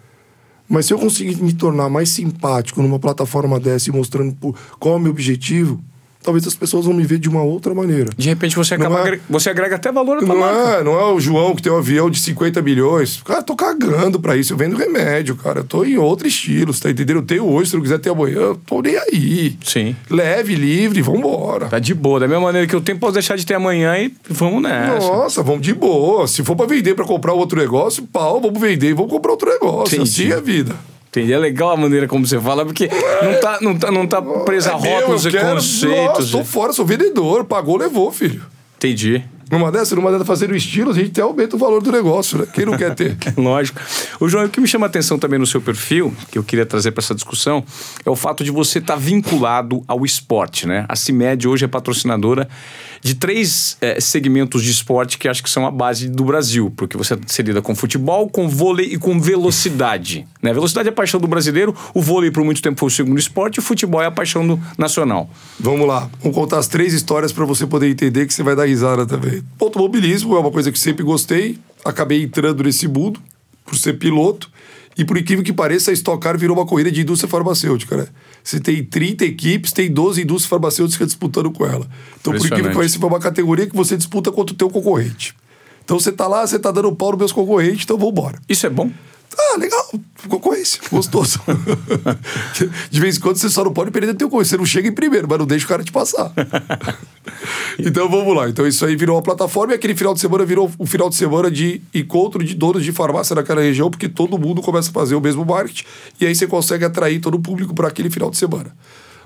Mas se eu conseguir me tornar mais simpático numa plataforma dessa e mostrando qual é o meu objetivo, talvez as pessoas vão me ver de uma outra maneira. De repente você acaba é- agre- você agrega até valor à tua Não marca. é, não é o João que tem um avião de 50 milhões. Cara, eu tô cagando pra isso. Eu vendo remédio, cara. Eu tô em outro estilo, você tá entendendo? Eu tenho hoje, se não quiser ter amanhã, eu tô nem aí. Sim. Leve, livre, vambora. Tá de boa, da mesma maneira que eu tenho, posso deixar de ter amanhã e vamos nessa. Nossa, vamos de boa. Se for pra vender pra comprar outro negócio, pau, vamos vender e vamos comprar outro negócio. Entendi. Assim é a vida. Entendi. É legal a maneira como você fala, porque não tá, não tá, não tá presa a É meu, rótulos eu e quero- conceitos. Nossa, tô fora, sou vendedor. Pagou, levou, filho. Entendi. Numa dessa, numa dessa fazendo estilo, a gente até aumenta o valor do negócio, né? Quem não quer ter? *laughs* Lógico. O João, o que me chama a atenção também no seu perfil, que eu queria trazer para essa discussão, é o fato de você estar vinculado ao esporte, né? A CIMED hoje é patrocinadora de três eh, segmentos de esporte que acho que são a base do Brasil, porque você se lida com futebol, com vôlei e com velocidade. Né? Velocidade é a paixão do brasileiro, o vôlei por muito tempo foi o segundo esporte, o futebol é a paixão do nacional. Vamos lá, vamos contar as três histórias para você poder entender que você vai dar risada também. Automobilismo é uma coisa que sempre gostei, acabei entrando nesse mundo por ser piloto. E por incrível que pareça, a Stock Car virou uma corrida de indústria farmacêutica, né? Você tem 30 equipes, tem 12 indústrias farmacêuticas disputando com ela. Então, por incrível que pareça, foi uma categoria que você disputa contra o teu concorrente. Então você tá lá, você tá dando pau nos meus concorrentes, então vambora. Isso é bom? Ah, legal, concorrência, gostoso. *laughs* De vez em quando você só não pode perder teu concorrente. Você não chega em primeiro, mas não deixa o cara te passar. *laughs* então vamos lá. Então isso aí virou uma plataforma e aquele final de semana virou o final de semana de encontro de donos de farmácia naquela região, porque todo mundo começa a fazer o mesmo marketing e aí você consegue atrair todo o público para aquele final de semana.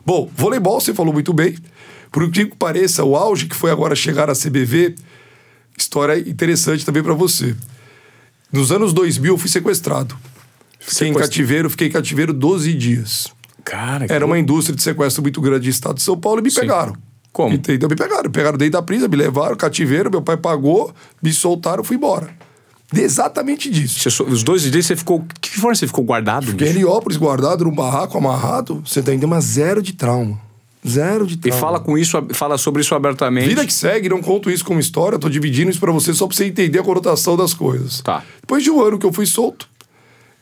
Bom, voleibol, você falou muito bem. Por incrível que pareça, o auge que foi agora chegar à CBV, história interessante também para você. Nos anos 2000 eu fui sequestrado. Fiquei em cativeiro, fiquei em cativeiro 12 dias. Cara, que Era uma indústria de sequestro muito grande do estado de São Paulo e me Sim. pegaram. Como? Entendeu? Me pegaram. Me pegaram dentro da prisa, me levaram, cativeiro, meu pai pagou, me soltaram, fui embora. Exatamente disso. Você os dois dias você ficou. Que forma você ficou guardado? Fiquei em? Heliópolis, guardado num barraco, amarrado, você tá entendendo? Mas zero de trauma. Zero de E trauma. fala com isso, fala sobre isso abertamente. Vida que segue, não conto isso como história, tô dividindo isso pra você só pra você entender a conotação das coisas. Tá. Depois de um ano que eu fui solto,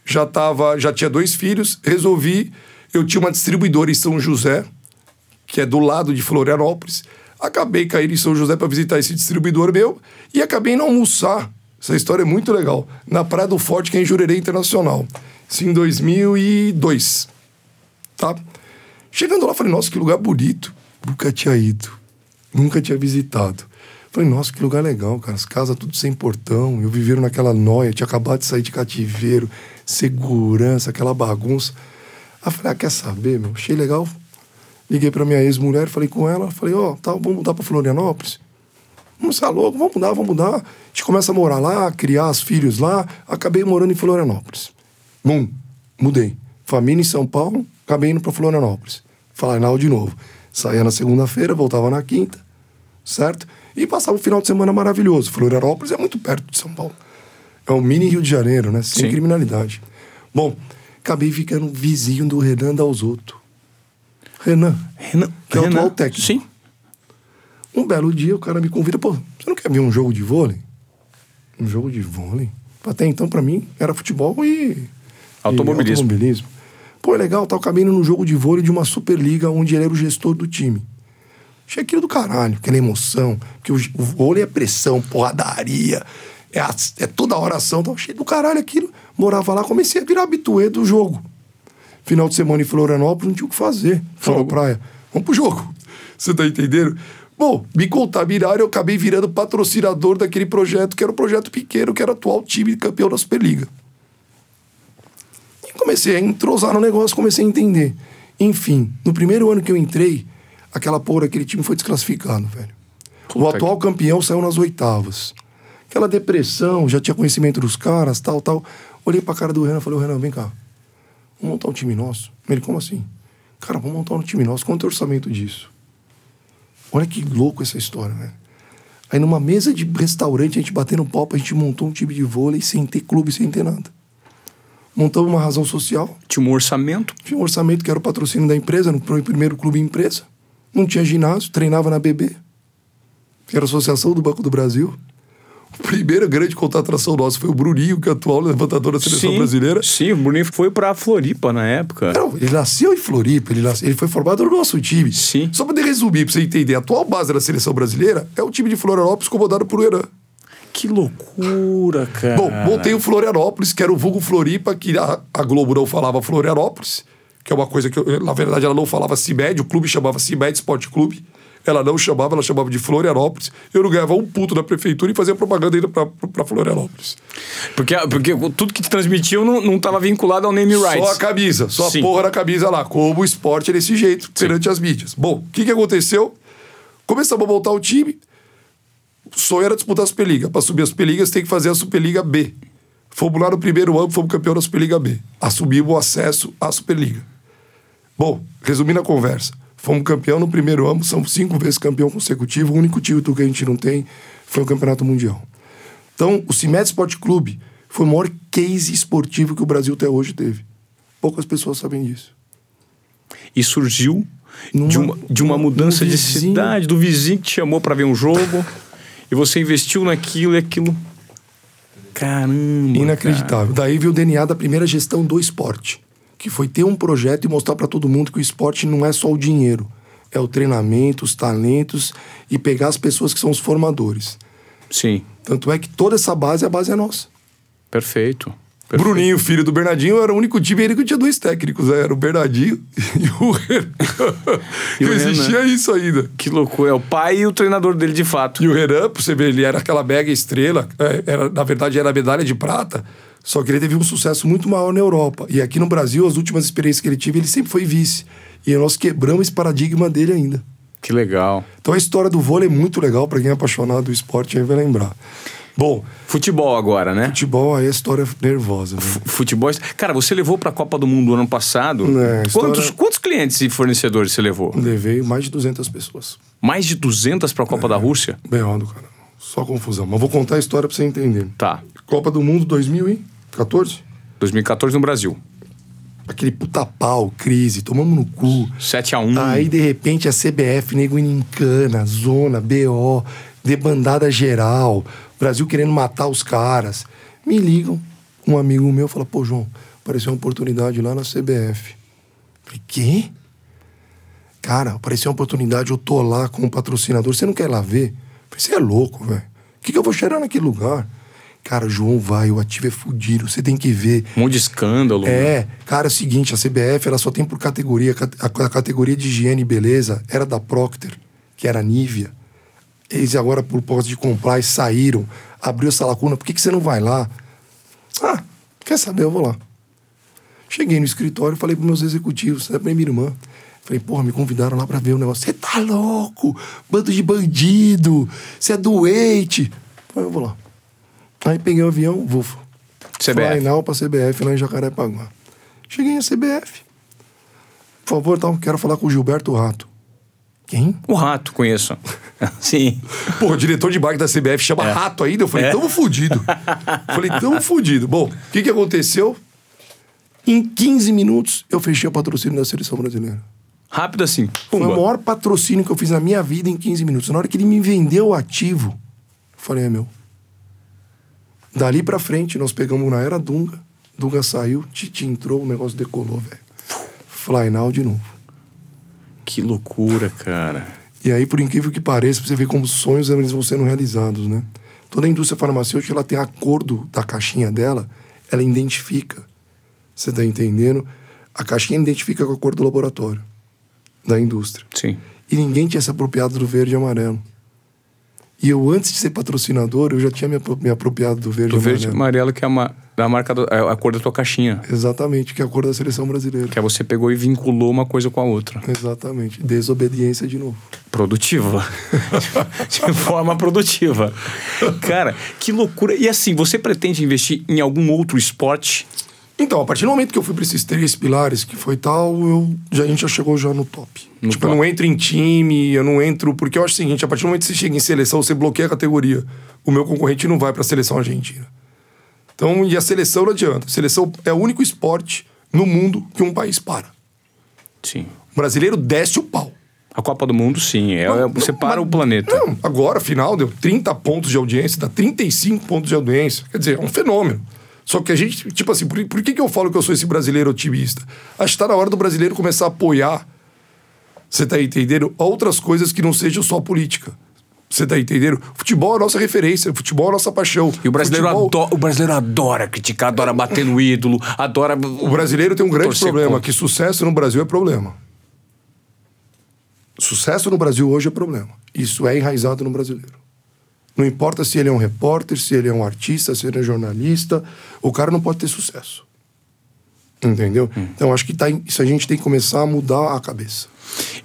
já tava, já tinha dois filhos, resolvi, eu tinha uma distribuidora em São José, que é do lado de Florianópolis. Acabei caindo em São José para visitar esse distribuidor meu e acabei indo almoçar. Essa história é muito legal. Na Praia do Forte, que é em Jurerê Internacional. Isso em 2002. Tá? Chegando lá, falei, nossa, que lugar bonito. Nunca tinha ido. Nunca tinha visitado. Falei, nossa, que lugar legal, cara. As casas tudo sem portão. Eu vivendo naquela noia, tinha acabado de sair de cativeiro, segurança, aquela bagunça. Aí falei, ah, quer saber, meu? Achei legal. Liguei pra minha ex-mulher, falei com ela, falei, ó, tá, vamos mudar pra Florianópolis? Vamos ser louco, vamos mudar, vamos mudar. A gente começa a morar lá, criar os filhos lá. Acabei morando em Florianópolis. Bum, mudei. Família em São Paulo, acabei indo pra Florianópolis. Falar de novo. Saía na segunda-feira, voltava na quinta, certo? E passava um final de semana maravilhoso. Florianópolis é muito perto de São Paulo. É o mini Rio de Janeiro, né? Sem Sim. criminalidade. Bom, acabei ficando vizinho do Renan Dalzotto. Renan, Renan, que é o atual técnico. Sim. Um belo dia o cara me convida, pô, você não quer ver um jogo de vôlei? Um jogo de vôlei? Até então, pra mim, era futebol e. Automobilismo. e automobilismo. Pô, é legal, tá cabendo num jogo de vôlei de uma Superliga onde ele era o gestor do time. Achei aquilo do caralho, aquela emoção, que o, o vôlei é pressão, porradaria, é, a- é toda hora ação, tava cheio do caralho aquilo. Morava lá, comecei a virar habituê do jogo. Final de semana em Florianópolis, não tinha o que fazer. Jogo. praia. Vamos pro jogo. *laughs* Você tá entendendo? Bom, me contaminaram eu acabei virando patrocinador daquele projeto, que era um projeto pequeno, que era o atual time campeão da Superliga. Comecei a entrosar no negócio, comecei a entender. Enfim, no primeiro ano que eu entrei, aquela porra, aquele time foi desclassificado, velho. o Puta atual campeão saiu nas oitavas. Aquela depressão, já tinha conhecimento dos caras, tal, tal. Olhei pra cara do Renan e falei, Renan, vem cá. Vamos montar um time nosso? Ele, como assim? Cara, vamos montar um time nosso. Quanto é o orçamento disso? Olha que louco essa história, velho. Aí numa mesa de restaurante, a gente batendo papo, a gente montou um time de vôlei sem ter clube, sem ter nada. Montamos uma razão social, Tinha um orçamento. tinha um orçamento que era o patrocínio da empresa, no pr- primeiro clube empresa. Não tinha ginásio, treinava na BB, que era a Associação do Banco do Brasil. O primeiro grande contratação nossa foi o Bruninho, que é o atual levantador da seleção brasileira. Sim, o Bruninho foi pra Floripa na época. Não, ele nasceu em Floripa, ele, nasceu- ele foi formado no nosso time. Sim. Só para resumir, para você entender, a atual base da seleção brasileira é o time de Florianópolis comandado por Heran. Que loucura, cara. Bom, montei o Florianópolis, que era o vulgo Floripa, que a, a Globo não falava Florianópolis, que é uma coisa que, eu- na verdade, ela não falava CIMED, o clube chamava CIMED Sport Clube. Ela não chamava, ela chamava de Florianópolis. Eu não ganhava um puto da prefeitura e fazia propaganda ainda pra, pra Florianópolis. Porque, porque tudo que te transmitiam não, não tava vinculado ao name rights. Só a camisa, só Sim. a porra da camisa lá, como o esporte é desse jeito, perante as mídias. Bom, o que, que aconteceu? Começamos a montar o time. O sonho era disputar a Superliga. Para subir a Superliga, você tem que fazer a Superliga B. Fomos lá no primeiro ano, fomos campeão da Superliga B. Assumimos o acesso à Superliga. Bom, resumindo a conversa. Fomos campeão no primeiro ano, somos cinco vezes campeão consecutivo. O único título que a gente não tem foi o Campeonato Mundial. Então, o Cimet Sport Clube foi o maior case esportivo que o Brasil até hoje teve. Poucas pessoas sabem disso. E surgiu de, Numa- uma, de uma mudança de cidade, do vizinho que te chamou pra ver um jogo. *laughs* e você investiu naquilo e aquilo. Caramba. Inacreditável. Daí veio o DNA da primeira gestão do esporte, que foi ter um projeto e mostrar para todo mundo que o esporte não é só o dinheiro, é o treinamento, os talentos e pegar as pessoas que são os formadores. cara. Sim, Tanto é que toda essa base, a base é nossa. perfeito. Perfeito. Bruninho, filho do Bernardinho, era o único time ainda que tinha dois técnicos, né? era o Bernardinho *laughs* e o Renan. E o Não existia isso ainda. Que loucura. É o pai e o treinador dele de fato. E o Renan, pra você ver, ele era aquela mega estrela, é, era, na verdade era a medalha de prata, só que ele teve um sucesso muito maior na Europa. E aqui no Brasil, as últimas experiências que ele teve, ele sempre foi vice. E nós quebramos esse paradigma dele ainda. Que legal. Então a história do vôlei é muito legal para quem é apaixonado do esporte, aí vai lembrar. Bom, Futebol agora, né? futebol aí é história nervosa. Né? Futebol. Cara, você levou pra Copa do Mundo ano passado. É, história- quantos, quantos clientes e fornecedores você levou? Levei mais de 200 pessoas. Mais de 200 pra Copa da Rússia? B.O. do cara. Só confusão. Mas vou contar a história pra você entender. Tá. Copa do Mundo 2014. 2014 no Brasil. Aquele puta pau, crise, tomamos no cu. 7 a 1 Aí, de repente, a CBF, nego indo em cana, zona, BO, debandada geral, Brasil querendo matar os caras. Me ligam, um amigo meu fala, pô, João, apareceu uma oportunidade lá na CBF. Falei, quê? Cara, apareceu uma oportunidade, eu tô lá com o patrocinador, você não quer ir lá ver? Falei, você é louco, velho. O que, que eu vou cheirar naquele lugar? Cara, João vai, o ativo é fudido, você tem que ver. Um monte de escândalo. É, cara, é o seguinte, a CBF ela só tem por categoria, a, a categoria de higiene e beleza era da Procter, que era a Nivea. Eles agora, por posse de compliance, saíram, abriu essa lacuna, por que, que você não vai lá? Ah, quer saber, eu vou lá. Cheguei no escritório, falei pros meus executivos, é pra minha irmã. Falei, porra, me convidaram lá pra ver o negócio. Você tá louco? Bando de bandido, você é doente. Falei, eu vou lá. Aí peguei o avião, vou. CBF. Final pra CBF lá em Jacarepaguá. Cheguei na CBF. Por favor, então, quero falar com o Gilberto Rato. Quem? O rato, conheço. *laughs* Sim. Pô, o diretor de marketing da CBF chama É. Rato ainda. Eu falei, É. tamo fudido. *laughs* falei, tamo fudido. Bom, o que, que aconteceu? Em 15 minutos, eu fechei o patrocínio da seleção brasileira. Rápido assim. Foi o Pumba. maior patrocínio que eu fiz na minha vida em 15 minutos. Na hora que ele me vendeu o ativo, eu falei, é meu. Dali pra frente, nós pegamos na era Dunga. Dunga saiu, Titi entrou, o negócio decolou, velho. Fly now de novo. Que loucura, cara. E aí, por incrível que pareça, você ver como os sonhos eles vão sendo realizados, né? Toda a indústria farmacêutica, ela tem a cor do- da caixinha dela, ela identifica. Você tá entendendo? A caixinha identifica com a cor do laboratório, da indústria. Sim. E ninguém tinha se apropriado do verde e amarelo. E eu, antes de ser patrocinador, eu já tinha me, apro- me apropriado do verde Do e verde e amarelo. amarelo, que é uma, da marca do- é a cor da tua caixinha. Exatamente, que é a cor da seleção brasileira. Que aí você pegou e vinculou uma coisa com a outra. Exatamente. Desobediência de novo. Produtiva. *laughs* de forma produtiva. Cara, que loucura. E assim, você pretende investir em algum outro esporte? Então, a partir do momento que eu fui para esses três pilares, que foi tal, eu, já, a gente já chegou já no top. No tipo, top. eu não entro em time, eu não entro. Porque eu acho o seguinte: a partir do momento que você chega em seleção, você bloqueia a categoria. O meu concorrente não vai para a seleção argentina. Então, e a seleção não adianta. A seleção é o único esporte no mundo que um país para. Sim. O brasileiro desce o pau. A Copa do Mundo, sim. É, Não, você não, para mas- o planeta. Não, agora, afinal, deu 30 pontos de audiência, dá 35 pontos de audiência. Quer dizer, é um fenômeno. Só que a gente, tipo assim, por, por que, que eu falo que eu sou esse brasileiro otimista? Acho que tá na hora do brasileiro começar a apoiar, você tá entendendo? Outras coisas que não sejam só política. Você tá entendendo? Futebol é a nossa referência, futebol é a nossa paixão. E o brasileiro, Futebol- adora, o brasileiro adora criticar, adora bater no ídolo, adora. O brasileiro tem um grande problema, contra. que sucesso no Brasil é problema. Sucesso no Brasil hoje é problema. Isso é enraizado no brasileiro. Não importa se ele é um repórter, se ele é um artista, se ele é jornalista, o cara não pode ter sucesso. Entendeu? Então acho que tá, isso a gente tem que começar a mudar a cabeça.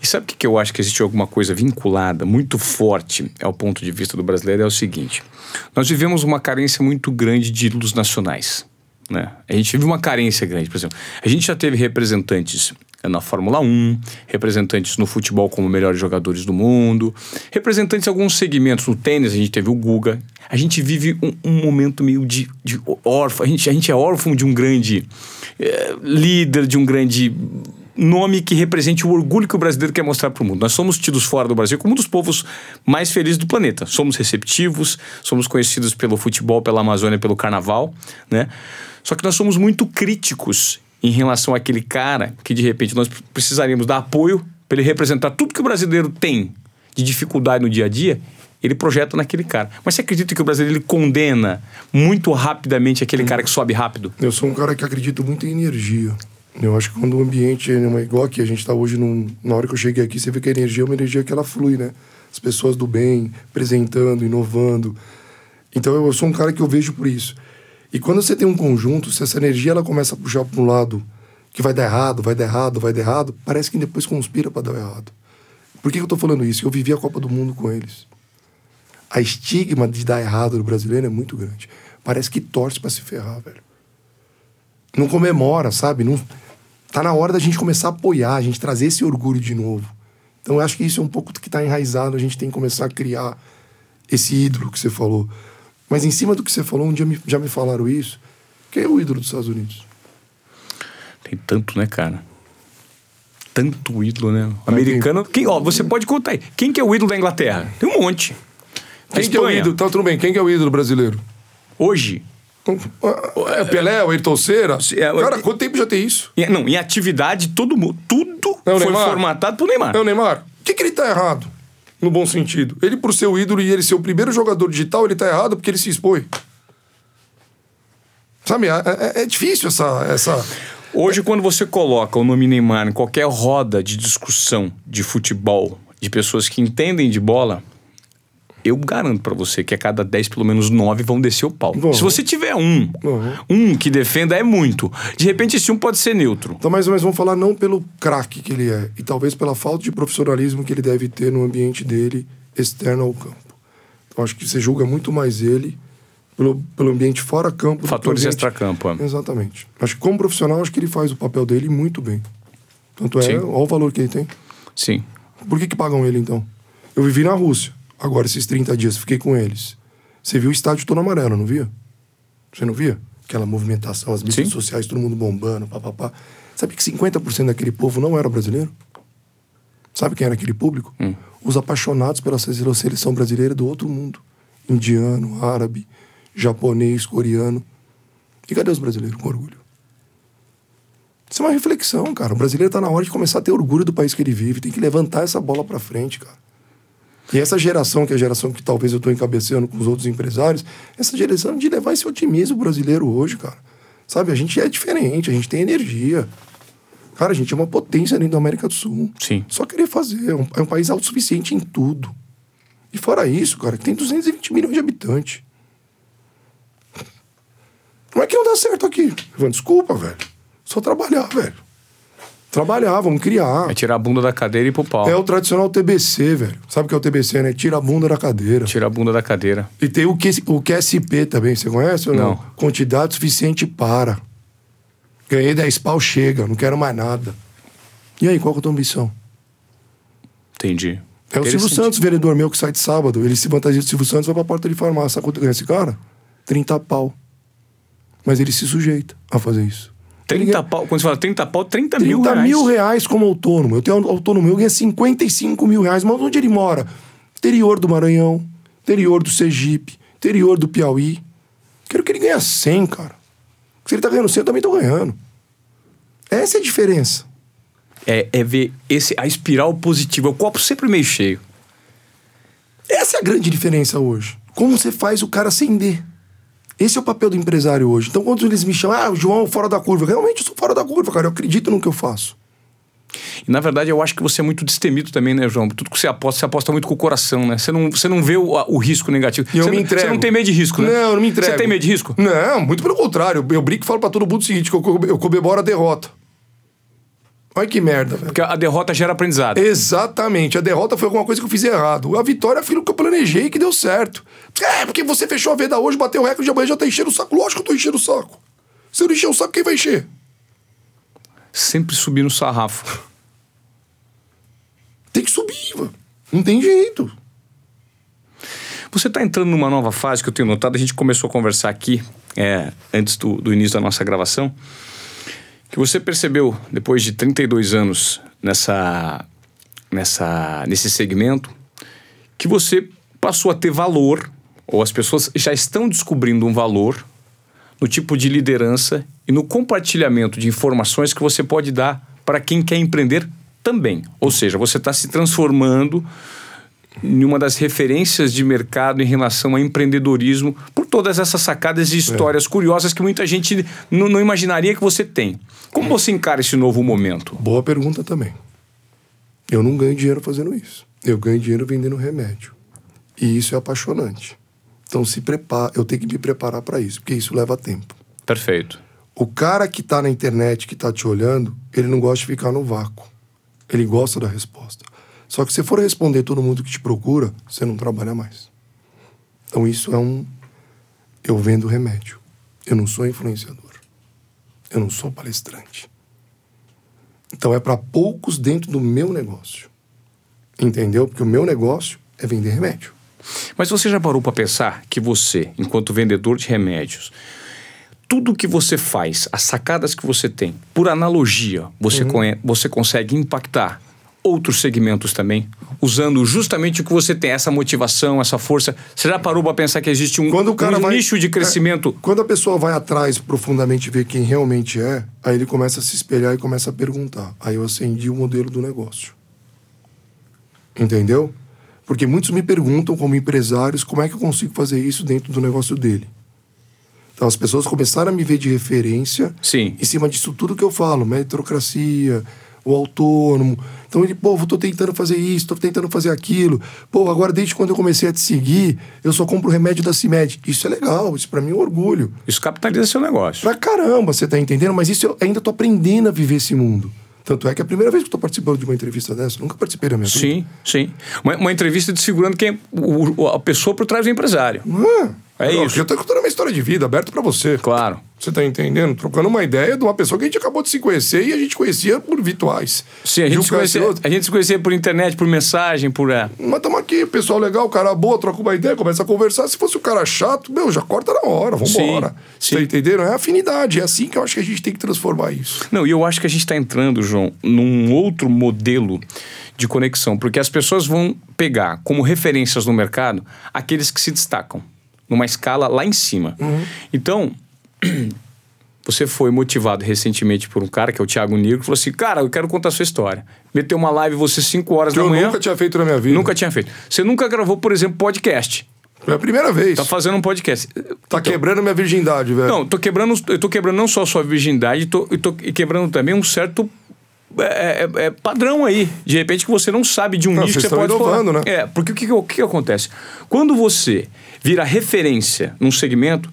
E sabe o que, que eu acho que existe alguma coisa vinculada, muito forte ao ponto de vista do brasileiro? É o seguinte: nós vivemos uma carência muito grande de ídolos nacionais. Né? A gente vive uma carência grande. Por exemplo, a gente já teve representantes na Fórmula 1, representantes no futebol como melhores jogadores do mundo, representantes em alguns segmentos. No tênis, a gente teve o Guga. A gente vive um, um momento meio de, de órfão. A gente, a gente é órfão de um grande eh, líder, de um grande nome que represente o orgulho que o brasileiro quer mostrar para o mundo. Nós somos tidos fora do Brasil como um dos povos mais felizes do planeta. Somos receptivos, somos conhecidos pelo futebol, pela Amazônia, pelo carnaval, né? Só que nós somos muito críticos em relação àquele cara que de repente nós precisaríamos dar apoio para ele representar tudo que o brasileiro tem de dificuldade no dia a dia. Ele projeta naquele cara. Mas você acredita que o brasileiro condena muito rapidamente aquele cara que sobe rápido? Eu sou um cara que acredito muito em energia. Eu acho que quando o ambiente é igual aqui, a gente está hoje, num, na hora que eu cheguei aqui, você vê que a energia é uma energia que ela flui, né? As pessoas do bem, apresentando, inovando. Então eu sou um cara que eu vejo por isso. E quando você tem um conjunto, se essa energia ela começa a puxar para um lado que vai dar errado, vai dar errado, vai dar errado, parece que depois conspira para dar errado. Por que que eu tô falando isso? Eu vivi a Copa do Mundo com eles. A estigma de dar errado no brasileiro é muito grande. Parece que torce para se ferrar, velho não comemora, sabe? Não... Tá na hora da gente começar a apoiar, a gente trazer esse orgulho de novo. Então eu acho que isso é um pouco que tá enraizado, a gente tem que começar a criar esse ídolo que você falou. Mas em cima do que você falou, um dia me- já me falaram isso. Quem é o ídolo dos Estados Unidos? Tem tanto, né, cara? Tanto ídolo, né? Americano. Quem, ó, você pode contar aí. Quem que é o ídolo da Inglaterra? Tem um monte. Quem que é o ídolo? Tá, tudo bem. Quem que é o ídolo brasileiro? Hoje. É o Pelé, o Ayrton Senna? É, Cara, quanto tempo já tem isso? não, em atividade, todo mundo. Tudo É foi Neymar? formatado pro Neymar. É o Neymar. O que, que ele tá errado? No bom sentido. Ele, por ser o ídolo e ele ser o primeiro jogador digital, ele tá errado porque ele se expõe. Sabe, é, é- é difícil essa, essa. Hoje, quando você coloca o nome Neymar em qualquer roda de discussão de futebol, de pessoas que entendem de bola, eu garanto pra você que a cada 10, pelo menos 9 vão descer o pau. Vão. Se você tiver um, Uhum. um que defenda, é muito. De repente, esse um pode ser neutro. Então, mas, mas vamos falar não pelo craque que ele é, e talvez pela falta de profissionalismo que ele deve ter no ambiente dele externo ao campo. Então, acho que você julga muito mais ele pelo, pelo ambiente fora campo. Fatores ambiente- extracampo. é. Exatamente. Acho que como profissional, acho que ele faz o papel dele muito bem. Tanto é, Sim. olha o valor que ele tem. Sim. Por que, que pagam ele, então? Eu vivi na Rússia. Agora, esses 30 dias, fiquei com eles. Você viu o estádio todo amarelo, não via? Você não via? Aquela movimentação, as mídias Sim. sociais, todo mundo bombando, papapá. Sabe que 50% daquele povo não era brasileiro? Sabe quem era aquele público? Hum. Os apaixonados pela sele- seleção brasileira do outro mundo. Indiano, árabe, japonês, coreano. E cadê os brasileiros com orgulho? Isso é uma reflexão, cara. O brasileiro tá na hora de começar a ter orgulho do país que ele vive. Tem que levantar essa bola pra frente, cara. E essa geração, que é a geração que talvez eu tô encabeçando com os outros empresários, essa geração de levar esse otimismo brasileiro hoje, cara. Sabe, a gente é diferente, a gente tem energia. Cara, a gente é uma potência dentro da América do Sul. Sim. Só querer fazer. É um, é um país autossuficiente em tudo. E fora isso, cara, tem 220 milhões de habitantes. Como é que não dá certo aqui? Desculpa, velho. Só trabalhar, velho. Trabalhar, vamos criar. É tirar a bunda da cadeira e ir pro pau. É o tradicional TBC, velho. Sabe o que é o TBC, né? Tira a bunda da cadeira. Tirar a bunda da cadeira. E tem o, Q, o QSP também, você conhece ou não? Não. Quantidade suficiente para. Ganhei 10 pau, chega, não quero mais nada. E aí, qual que é a tua ambição? Entendi. É o Silvio. Santos, vereador meu, que sai de sábado. Ele se fantasia de Silvio Santos vai pra porta de farmácia. Sabe quanto ganha esse cara? 30 pau. Mas ele se sujeita a fazer isso. Ele 30 ganha pau, quando você fala 30 pau, 30, 30 mil reais. mil reais como autônomo. Eu tenho um autônomo meu, ganha 55 mil reais. Mas onde ele mora? Interior do Maranhão, interior do Sergipe, interior do Piauí. Quero que ele ganhe 100, cara. Se ele tá ganhando 100, eu também tô ganhando. Essa é a diferença. É, é ver esse, a espiral positiva, o copo sempre meio cheio. Essa é a grande diferença hoje. Como você faz o cara acender? Esse é o papel do empresário hoje. Então, quando eles me chamam, ah, João fora da curva. Realmente, eu sou fora da curva, cara. Eu acredito no que eu faço. E na verdade eu acho que você é muito destemido também, né, João? Tudo que você aposta, você aposta muito com o coração, né? Você não, você não vê o, o risco negativo. Eu você, me não- entrego. Você não tem medo de risco, né? Não, eu não me entrego. Você tem medo de risco? Não, muito pelo contrário. Eu brinco e falo pra todo mundo o seguinte: que eu, co- eu comemoro a derrota. Olha que merda, velho. Porque a derrota gera aprendizado. Exatamente. A derrota foi alguma coisa que eu fiz errado. A vitória foi aquilo que eu planejei e que deu certo. É, porque você fechou a venda hoje, bateu o recorde de amanhã já tá enchendo o saco. Lógico que eu tô enchendo o saco. Se eu não encher o saco, quem vai encher? Sempre subir no sarrafo. Tem que subir, mano. Não tem jeito. Você está entrando numa nova fase que eu tenho notado, a gente começou a conversar aqui, é, antes do, do início da nossa gravação, que você percebeu, depois de 32 anos nessa, nessa, nesse segmento, que você passou a ter valor, ou as pessoas já estão descobrindo um valor no tipo de liderança e no compartilhamento de informações que você pode dar para quem quer empreender também. Ou seja, você está se transformando em uma das referências de mercado em relação a empreendedorismo por todas essas sacadas e histórias curiosas que muita gente não, imaginaria que você tem. Como você encara esse novo momento? Boa pergunta também. Eu não ganho dinheiro fazendo isso. Eu ganho dinheiro vendendo remédio. E isso é apaixonante. Então se prepara, eu tenho que me preparar para isso, porque isso leva tempo. Perfeito. O cara que tá na internet, que tá te olhando, ele não gosta de ficar no vácuo. Ele gosta da resposta. Só que se for responder todo mundo que te procura, você não trabalha mais. Então isso é um. Eu vendo remédio. Eu não sou influenciador. Eu não sou palestrante. Então é para poucos dentro do meu negócio. Entendeu? Porque o meu negócio é vender remédio. Mas você já parou para pensar que você, enquanto vendedor de remédios, tudo que você faz, as sacadas que você tem, por analogia, você, conhe- você consegue impactar outros segmentos também, usando justamente o que você tem, essa motivação, essa força. Você já parou para pensar que existe um, Quando o cara um vai- nicho de crescimento? Quando a pessoa vai atrás profundamente ver quem realmente é, aí ele começa a se espelhar e começa a perguntar. Aí eu acendi o modelo do negócio. Entendeu? Porque muitos me perguntam, como empresários, como é que eu consigo fazer isso dentro do negócio dele. Então as pessoas começaram a me ver de referência Sim. em cima disso tudo que eu falo, meritocracia, o autônomo. Então ele, pô, tô tentando fazer isso, tô tentando fazer aquilo. Pô, agora desde quando eu comecei a te seguir, eu só compro remédio da CIMED. Isso é legal, isso pra mim é um orgulho. Isso capitaliza seu negócio. Pra caramba, você tá entendendo? Mas isso eu ainda tô aprendendo a viver esse mundo. Tanto é que é a primeira vez que eu tô participando de uma entrevista dessa, nunca participei da minha vida. Sim, sim. Uma, uma entrevista de segurando quem o- o- a pessoa por trás do empresário. Ah, É isso. Eu tô contando a minha história de vida, aberto pra você. Claro. Você tá entendendo? Trocando uma ideia de uma pessoa que a gente acabou de se conhecer e a gente conhecia por virtuais. Sim, a gente, um se conhecia, a gente se conhecia por internet, por mensagem, por. É. Mas estamos aqui, pessoal legal, cara boa, troca uma ideia, começa a conversar. Se fosse o cara chato, meu, já corta na hora, vambora. Sim, Você tá entendendo? É afinidade, é assim que eu acho que a gente tem que transformar isso. Não, e eu acho que a gente está entrando, João, num outro modelo de conexão, porque as pessoas vão pegar como referências no mercado aqueles que se destacam numa escala lá em cima. Então, *clears throat* você foi motivado recentemente por um cara, que é o Thiago Nigro, que falou assim: Cara, eu quero contar a sua história. Meteu uma live você 5 horas Que da eu manhã. nunca tinha feito na minha vida. Nunca tinha feito. Você nunca gravou, por exemplo, podcast. Foi a primeira vez. Tá fazendo um podcast. Tá quebrando minha virgindade, velho. Não, tô quebrando, eu tô quebrando não só a sua virgindade, tô, eu tô quebrando também um certo é, é, é, padrão aí. De repente que você não sabe de um Não, nicho que você pode inovando, falar. né? É, porque o que, o que, que acontece? Quando você vira referência num segmento,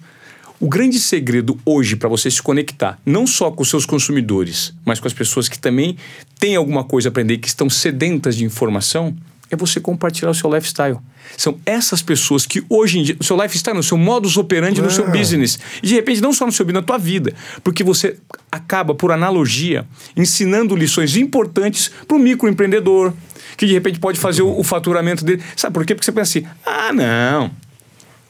o grande segredo hoje para você se conectar, não só com os seus consumidores, mas com as pessoas que também têm alguma coisa a aprender, que estão sedentas de informação, é você compartilhar o seu lifestyle. São essas pessoas que hoje em dia, o seu lifestyle, no seu modus operandi, no seu É. business. E de repente, não só no seu business, na tua vida. Porque você acaba, por analogia, ensinando lições importantes para o microempreendedor, que de repente pode fazer o, o faturamento dele. Sabe por quê? Porque você pensa assim: ah, não.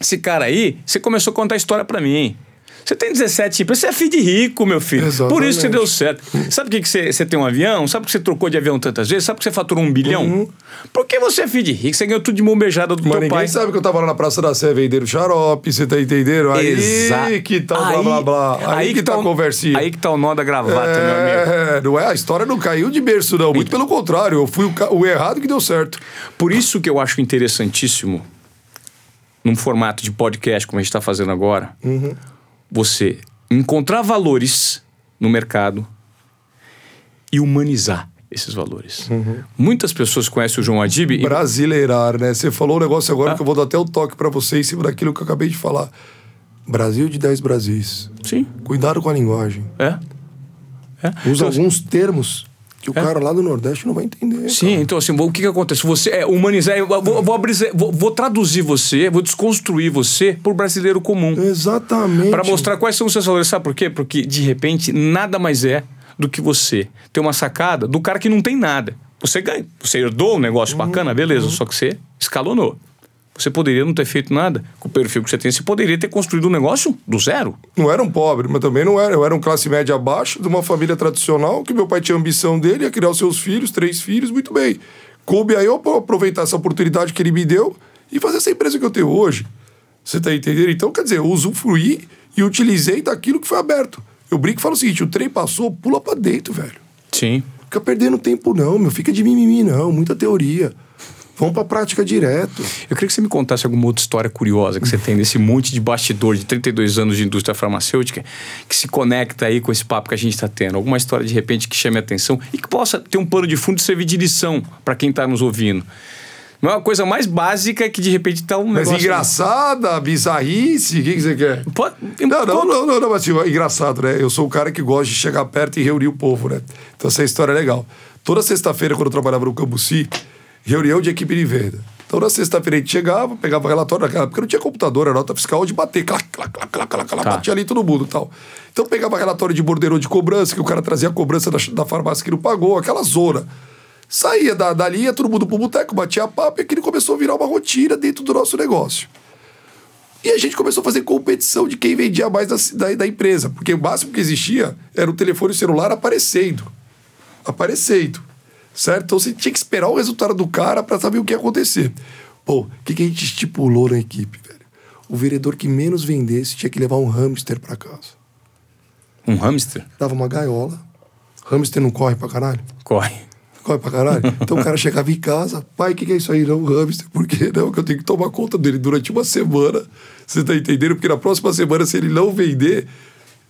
Esse cara aí, você começou a contar a história para mim. Você tem 17 empresas, você é filho de rico, meu filho. Por isso Exatamente. deu certo. Sabe por que que você, você tem um avião? Sabe por que você trocou de avião tantas vezes? Sabe por que você faturou um bilhão? Porque você é filho de rico, você ganhou tudo de mão beijada do Mas teu ninguém pai. sabe que eu tava lá na Praça da Sé vendendo xarope, você tá entendendo? Aí Exato. que tá o blá blá blá. Aí, que, tá, o- a conversinha. Aí que tá o nó da gravata, meu amigo. É, não é, a história não caiu de berço, não. Muito pelo contrário, eu fui o, o errado que deu certo. Por isso que eu acho interessantíssimo, num formato de podcast, como a gente está fazendo agora, você encontrar valores no mercado e humanizar esses valores. Muitas pessoas conhecem o João Adib e Brasileirar, né? Você falou um negócio agora Ah. que eu vou dar até o toque pra você em cima daquilo que eu acabei de falar. Brasil de 10 Brasis. Sim, Cuidado com a linguagem. é. é. Usa Então, alguns termos que o É. cara lá do Nordeste não vai entender. Sim, então assim, o que, que acontece? Você é humanizar, vou, vou, abrir- vou- vou traduzir você, vou desconstruir você por brasileiro comum. Exatamente. Para mostrar quais são os seus valores. Sabe por quê? Porque, de repente, nada mais é do que você ter uma sacada do cara que não tem nada. Você ganha. Você herdou um negócio bacana, beleza, só que você escalonou. Você poderia não ter feito nada. Com o perfil que você tem, você poderia ter construído um negócio do zero. Não era um pobre, mas também não era. Eu era um classe média abaixo, de uma família tradicional, que meu pai tinha ambição dele, ia criar os seus filhos, três filhos, muito bem. Coube aí eu aproveitar essa oportunidade que ele me deu e fazer essa empresa que eu tenho hoje. Você tá entendendo? Então, quer dizer, eu usufruí e utilizei daquilo que foi aberto. Eu brinco e falo o seguinte: o trem passou, pula pra dentro, velho. Sim. Fica perdendo tempo, não, meu. Fica de mimimi, não. Muita teoria. Vamos pra prática direto. Eu queria que você me contasse alguma outra história curiosa que você tem desse monte de bastidor de 32 anos de indústria farmacêutica que se conecta aí com esse papo que a gente está tendo. Alguma história de repente que chame a atenção e que possa ter um pano de fundo e servir de lição para quem está nos ouvindo. Não é uma coisa mais básica que de repente tá um Mas negócio... engraçada, bizarrice, o que, que você quer? Pode... Não, não, não, não, não, mas assim, é engraçado, né? Eu sou o cara que gosta de chegar perto e reunir o povo, né? Então essa história é legal. Toda sexta-feira, quando eu trabalhava no Cambuci, reunião de equipe de venda. Então na sexta-feira a gente chegava, pegava relatório, naquela época não tinha computador, era nota fiscal de bater, clac, clac, clac, clac, clac, clac, Tá. batia ali todo mundo e tal. Então pegava relatório de borderô de cobrança, que o cara trazia a cobrança da, da farmácia que não pagou, aquela zona. Saía da, dali, ia todo mundo pro boteco, batia papo e aquilo começou a virar uma rotina dentro do nosso negócio. E a gente começou a fazer competição de quem vendia mais da, da, da empresa. Porque o máximo que existia era o telefone celular aparecendo. Aparecendo. Certo? Então você tinha que esperar o resultado do cara para saber o que ia acontecer. Pô, o que, que a gente estipulou na equipe, velho? O vereador que menos vendesse tinha que levar um hamster para casa. Um hamster? Dava uma gaiola. Hamster não corre pra caralho? Corre. Corre pra caralho? Então o cara chegava em casa, pai, o que, que é isso aí? Não, hamster. Por quê? Não, que eu tenho que tomar conta dele durante uma semana. Você tá entendendo? Porque na próxima semana, se ele não vender,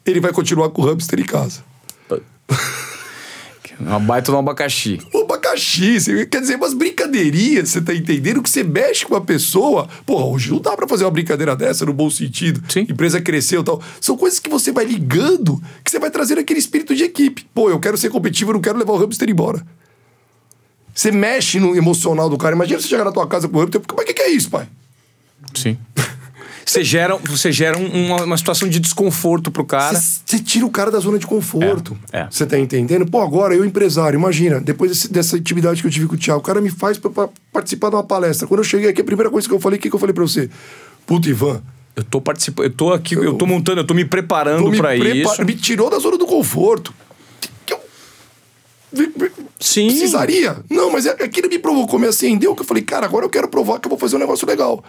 ele vai continuar com o hamster em casa. Uma baita no abacaxi. O abacaxi, você- quer dizer, umas brincadeirinhas, você tá entendendo? Que você mexe com a pessoa. Porra, hoje não dá pra fazer uma brincadeira dessa no bom sentido. Sim. Empresa cresceu e tal. São coisas que você vai ligando, que você vai trazendo aquele espírito de equipe. Pô, eu quero ser competitivo, eu não quero levar o hamster embora. Você mexe no emocional do cara. Imagina você chegar na tua casa com o hamster. Mas o que, que é isso, pai? Sim. *laughs* Você gera, você gera um- uma, uma situação de desconforto pro cara. Você tira o cara da zona de conforto. É, é. Você tá entendendo? Pô, agora eu, empresário, imagina, depois desse- dessa intimidade que eu tive com o Thiago, o cara me faz pra, pra participar de uma palestra. Quando eu cheguei aqui, a primeira coisa que eu falei, o que, que eu falei pra você? Puta, Ivan, Eu tô participando, eu tô aqui, eu tô montando, eu tô me preparando pra prepa- isso. me tirou da zona do conforto. Que eu Sim. precisaria. Não, mas é- aquilo me provocou, me acendeu, que eu falei, cara, agora eu quero provar que eu vou fazer um negócio legal.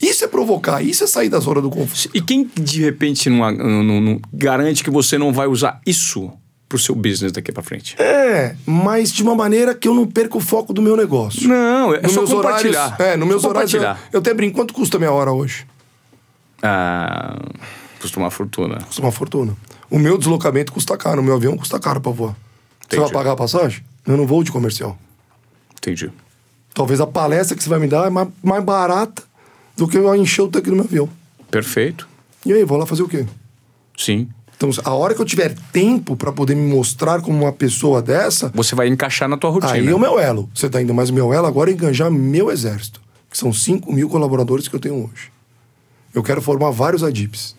Isso é provocar, isso é sair da zona do conforto. E quem de repente não, não- não- garante que você não vai usar isso pro seu business daqui pra frente? É, mas de uma maneira que eu não perca o foco do meu negócio. Não, é Nos só meus compartilhar. horários, é, nos meus horários. Eu, até brinco, quanto custa a minha hora hoje? Ah, custa uma fortuna. Custa uma fortuna. O meu deslocamento custa caro, o meu avião custa caro pra voar. Você Entendi. vai pagar a passagem? Eu não vou de comercial. Entendi. Talvez a palestra que você vai me dar é mais, mais barata do que eu encher o tanque do meu avião. Perfeito. E aí, vou lá fazer o quê? Sim. Então, a hora que eu tiver tempo para poder me mostrar como uma pessoa dessa, Você vai encaixar na tua rotina. aí é o meu elo. Você tá indo, mas o meu elo agora é enganjar meu exército, que são 5 mil colaboradores que eu tenho hoje. Eu quero formar vários ADIPs.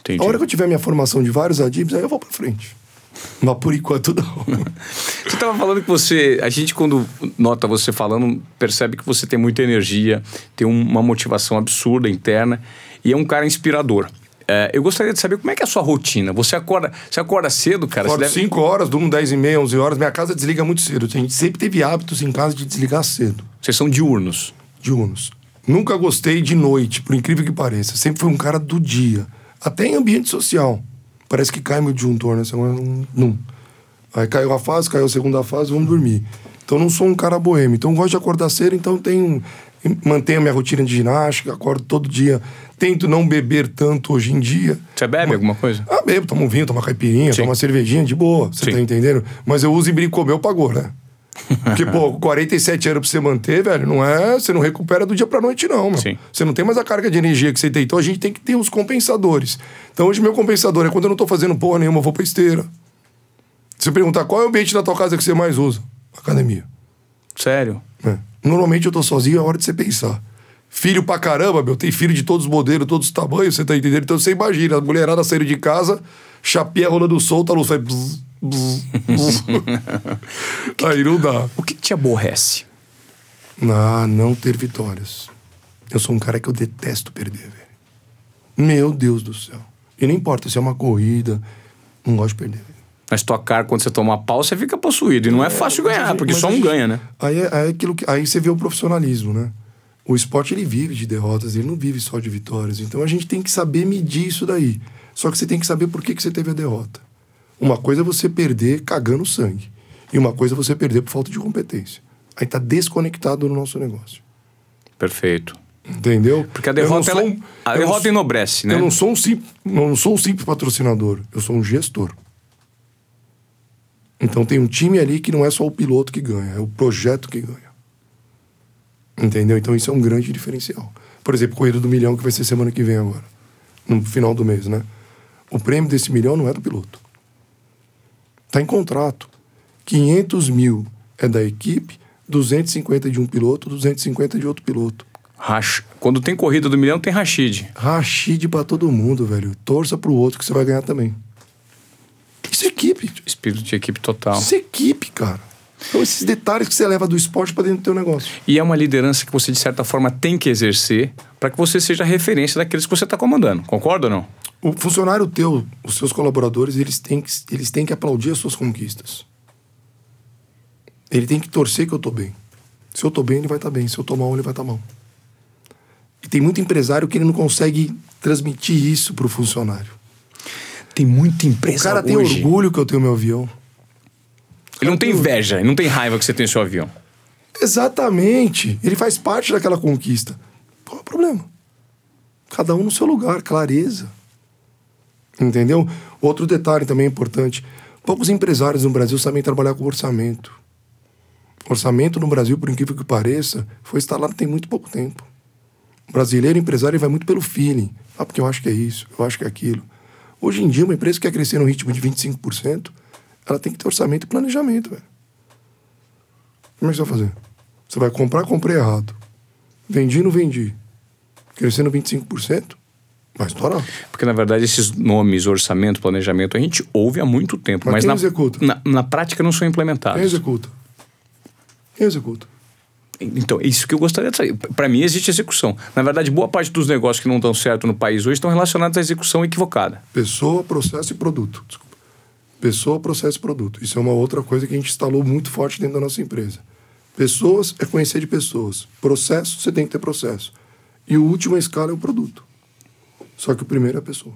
Entendi. A hora que eu tiver minha formação de vários ADIPs, aí eu vou pra frente. Mas por enquanto não. *laughs* Você estava falando que você. A gente, quando nota você falando, percebe que você tem muita energia, tem um- uma motivação absurda interna e é um cara inspirador. É, eu gostaria de saber como é que é a sua rotina. Você acorda, você acorda cedo, cara? Acordo Você deve- 5 horas, durmo 10 e meia, 11 horas. Minha casa desliga muito cedo. A gente sempre teve hábitos em casa de desligar cedo. Vocês são diurnos. diurnos. Nunca gostei de noite, por incrível que pareça. Sempre fui um cara do dia. Até em ambiente social. Parece que cai meu disjuntor, né? Você não- Não. Aí caiu a fase, caiu a segunda fase, vamos dormir. Então não sou um cara boêmio. Então gosto de acordar cedo, então tenho. Mantenho a minha rotina de ginástica, acordo todo dia. Tento não beber tanto hoje em dia. Você bebe alguma coisa? Ah, bebo, tomo um vinho, tomo uma caipirinha, Sim. tomo uma cervejinha de boa, você Sim. tá entendendo? Mas eu uso e comeu, pagou, né? *laughs* Porque, pô, 47 anos pra você manter, velho, não é. Você não recupera do dia pra noite, não, meu. Sim. Você não tem mais a carga de energia que você tem. Então a gente tem que ter os compensadores. Então hoje meu compensador é quando eu não tô fazendo porra nenhuma, eu vou pra esteira. Se você perguntar qual é o ambiente da tua casa que você mais usa? Academia. Sério? É. Normalmente eu tô sozinho, é hora de você pensar. Filho pra caramba, meu, tem filho de todos os modelos, todos os tamanhos, você tá entendendo? Então você imagina, a mulherada saindo de casa, chapinha rolando solta, a luz vai. bzz, *laughs* Aí não dá. O que, que te aborrece? Ah, não ter vitórias. Eu sou um cara que eu detesto perder, velho. Meu Deus do céu. E não importa se é uma corrida, não gosto de perder. velho. Na Stock Car, quando você toma uma pau, você fica possuído. E não é fácil Mas a ganhar, porque mas só um gente- ganha, né? Aí, é, aí, é aquilo que, aí você vê o profissionalismo, né? O esporte ele vive de derrotas, ele não vive só de vitórias. Então a gente tem que saber medir isso daí. Só que você tem que saber por que, que você teve a derrota. Uma coisa é você perder cagando sangue. E uma coisa é você perder por falta de competência. Aí tá desconectado no nosso negócio. Perfeito. Entendeu? Porque a derrota, ela- um- a não derrota enobrece, né? Eu não sou, um sim, não sou um simples patrocinador, eu sou um gestor. Então tem um time ali que não é só o piloto que ganha, é o projeto que ganha. Entendeu? Então isso é um grande diferencial. Por exemplo, Corrida do Milhão, que vai ser semana que vem agora, no final do mês, né? O prêmio desse milhão não é do piloto. Está em contrato. 500 mil é da equipe, 250 de um piloto, 250 de outro piloto. Rach- Quando tem corrida do milhão, tem Rashid. Rachide pra todo mundo, velho. Torça pro outro que você vai ganhar também. Isso é equipe. Espírito de equipe total. Isso é equipe, cara. São esses detalhes que você leva do esporte pra dentro do teu negócio. E é uma liderança que você, de certa forma, tem que exercer para que você seja a referência daqueles que você está comandando. Concorda ou não? O funcionário teu, os seus colaboradores, eles têm que, eles têm que aplaudir as suas conquistas. Ele tem que torcer que eu tô bem. Se eu tô bem, ele vai estar bem. Se eu tô mal, ele vai estar mal. E tem muito empresário que ele não consegue transmitir isso pro funcionário. Tem muita O empresa cara tem hoje. orgulho que eu tenho meu avião. Ele não tem inveja, ele não tem raiva que você tem seu avião. Exatamente. Ele faz parte daquela conquista. Qual é o problema? Cada um no seu lugar, clareza. Entendeu? Outro detalhe também importante: poucos empresários no Brasil sabem trabalhar com orçamento. Orçamento no Brasil, por incrível que pareça, foi instalado tem muito pouco tempo. O brasileiro empresário vai muito pelo feeling. Ah, porque eu acho que é isso, eu acho que é aquilo. Hoje em dia, uma empresa que quer crescer no ritmo de 25%, ela tem que ter orçamento e planejamento, velho. Como é que você vai fazer? Você vai comprar, comprei errado. Vendi, não vendi. Crescendo 25%, vai estourar. Porque, na verdade, esses nomes, orçamento, planejamento, a gente ouve há muito tempo. Mas Mas, na, executa? Na, na prática não são implementados. Quem executa? Quem executa? Então, é isso que eu gostaria de saber. Para mim, existe execução. Na verdade, boa parte dos negócios que não estão certo no país hoje estão relacionados à execução equivocada. Pessoa, processo e produto. Desculpa. Pessoa, processo e produto. Isso é uma outra coisa que a gente instalou muito forte dentro da nossa empresa. Pessoas é conhecer de pessoas. Processo, você tem que ter processo. E o último a escala é o produto. Só que o primeiro é a pessoa.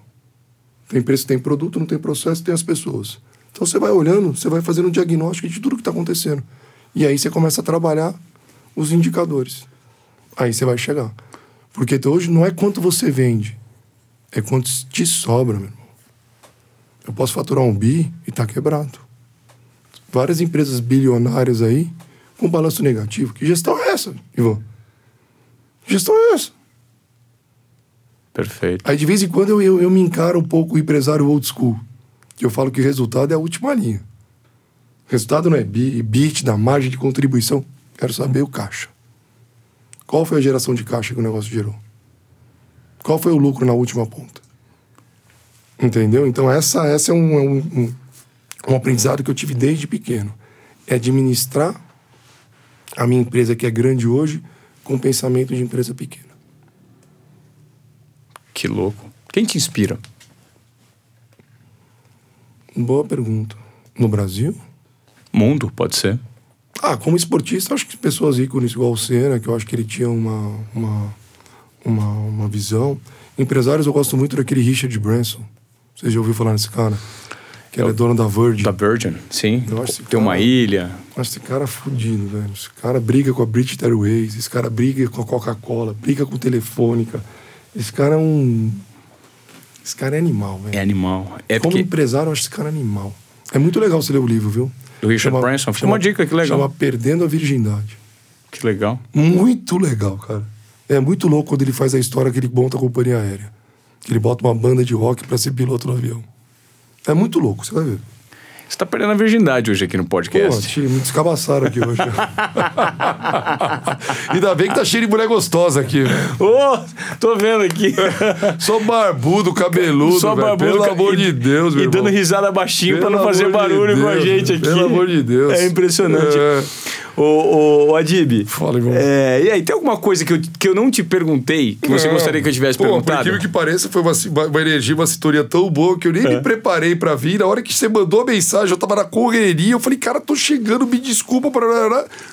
Tem que tem produto, não tem processo, tem as pessoas. Então você vai olhando, você vai fazendo um diagnóstico de tudo que está acontecendo. E aí você começa a trabalhar os indicadores. Aí você vai chegar. Porque hoje não é quanto você vende, é quanto te sobra, meu irmão. Eu posso faturar um bi e tá quebrado. Várias empresas bilionárias aí com balanço negativo. Que gestão é essa, Ivan? Que gestão é essa? Perfeito. Aí de vez em quando eu, eu, eu me encaro um pouco o empresário old school. Que eu falo que o resultado é a última linha. Resultado não é bi- bit da margem de contribuição. Quero saber o caixa. Qual foi a geração de caixa que o negócio gerou? Qual foi o lucro na última ponta? Entendeu? Então essa, essa é um, é um, um, um aprendizado que eu tive desde pequeno. É administrar a minha empresa que é grande hoje com pensamento de empresa pequena. Que louco. Quem te inspira? Boa pergunta. No Brasil? Mundo, pode ser. Ah, como esportista, acho que pessoas ícones igual o Senna, que eu acho que ele tinha uma, uma, uma, uma visão. Empresários, eu gosto muito daquele Richard Branson. Você já ouviu falar nesse cara? Que ele é dono da Virgin. Da Virgin, sim. Eu acho Tem uma cara- ilha. Acho esse cara fudido, velho. Esse cara briga com a British Airways, esse cara briga com a Coca-Cola, briga com Telefônica. Esse cara é um... Esse cara é animal, velho. É animal. É Como porque empresário, eu acho esse cara animal. É muito legal você ler o livro, viu? Do Richard Branson. Fica uma dica, que legal. Chama Perdendo a Virgindade. Que legal. Muito legal, cara. É muito louco quando ele faz a história que ele monta a companhia aérea. Que ele bota uma banda de rock pra ser piloto no avião. É muito louco, você vai ver. Você tá perdendo a virgindade hoje aqui no Pô, podcast. achei muito escabaçaram aqui hoje. *laughs* Ainda bem que tá cheio de mulher gostosa aqui. velho. Ô, tô vendo aqui. Só barbudo, cabeludo, Só velho. barbudo, Pelo amor de Deus, meu E dando irmão. risada baixinho pra Pelo não fazer barulho com a Deus, gente aqui. Pelo amor de Deus. É impressionante. É. Ô, ô, ô, Adib. Fala, irmão. É, e aí, tem alguma coisa que eu, que eu não te perguntei que você Não. gostaria que eu tivesse Pô, Por perguntado? incrível que pareça, foi uma, uma energia, uma sintonia tão boa que eu nem É. me preparei pra vir. Na hora que você mandou a mensagem, eu tava na correria. Eu falei, cara, tô chegando, me desculpa.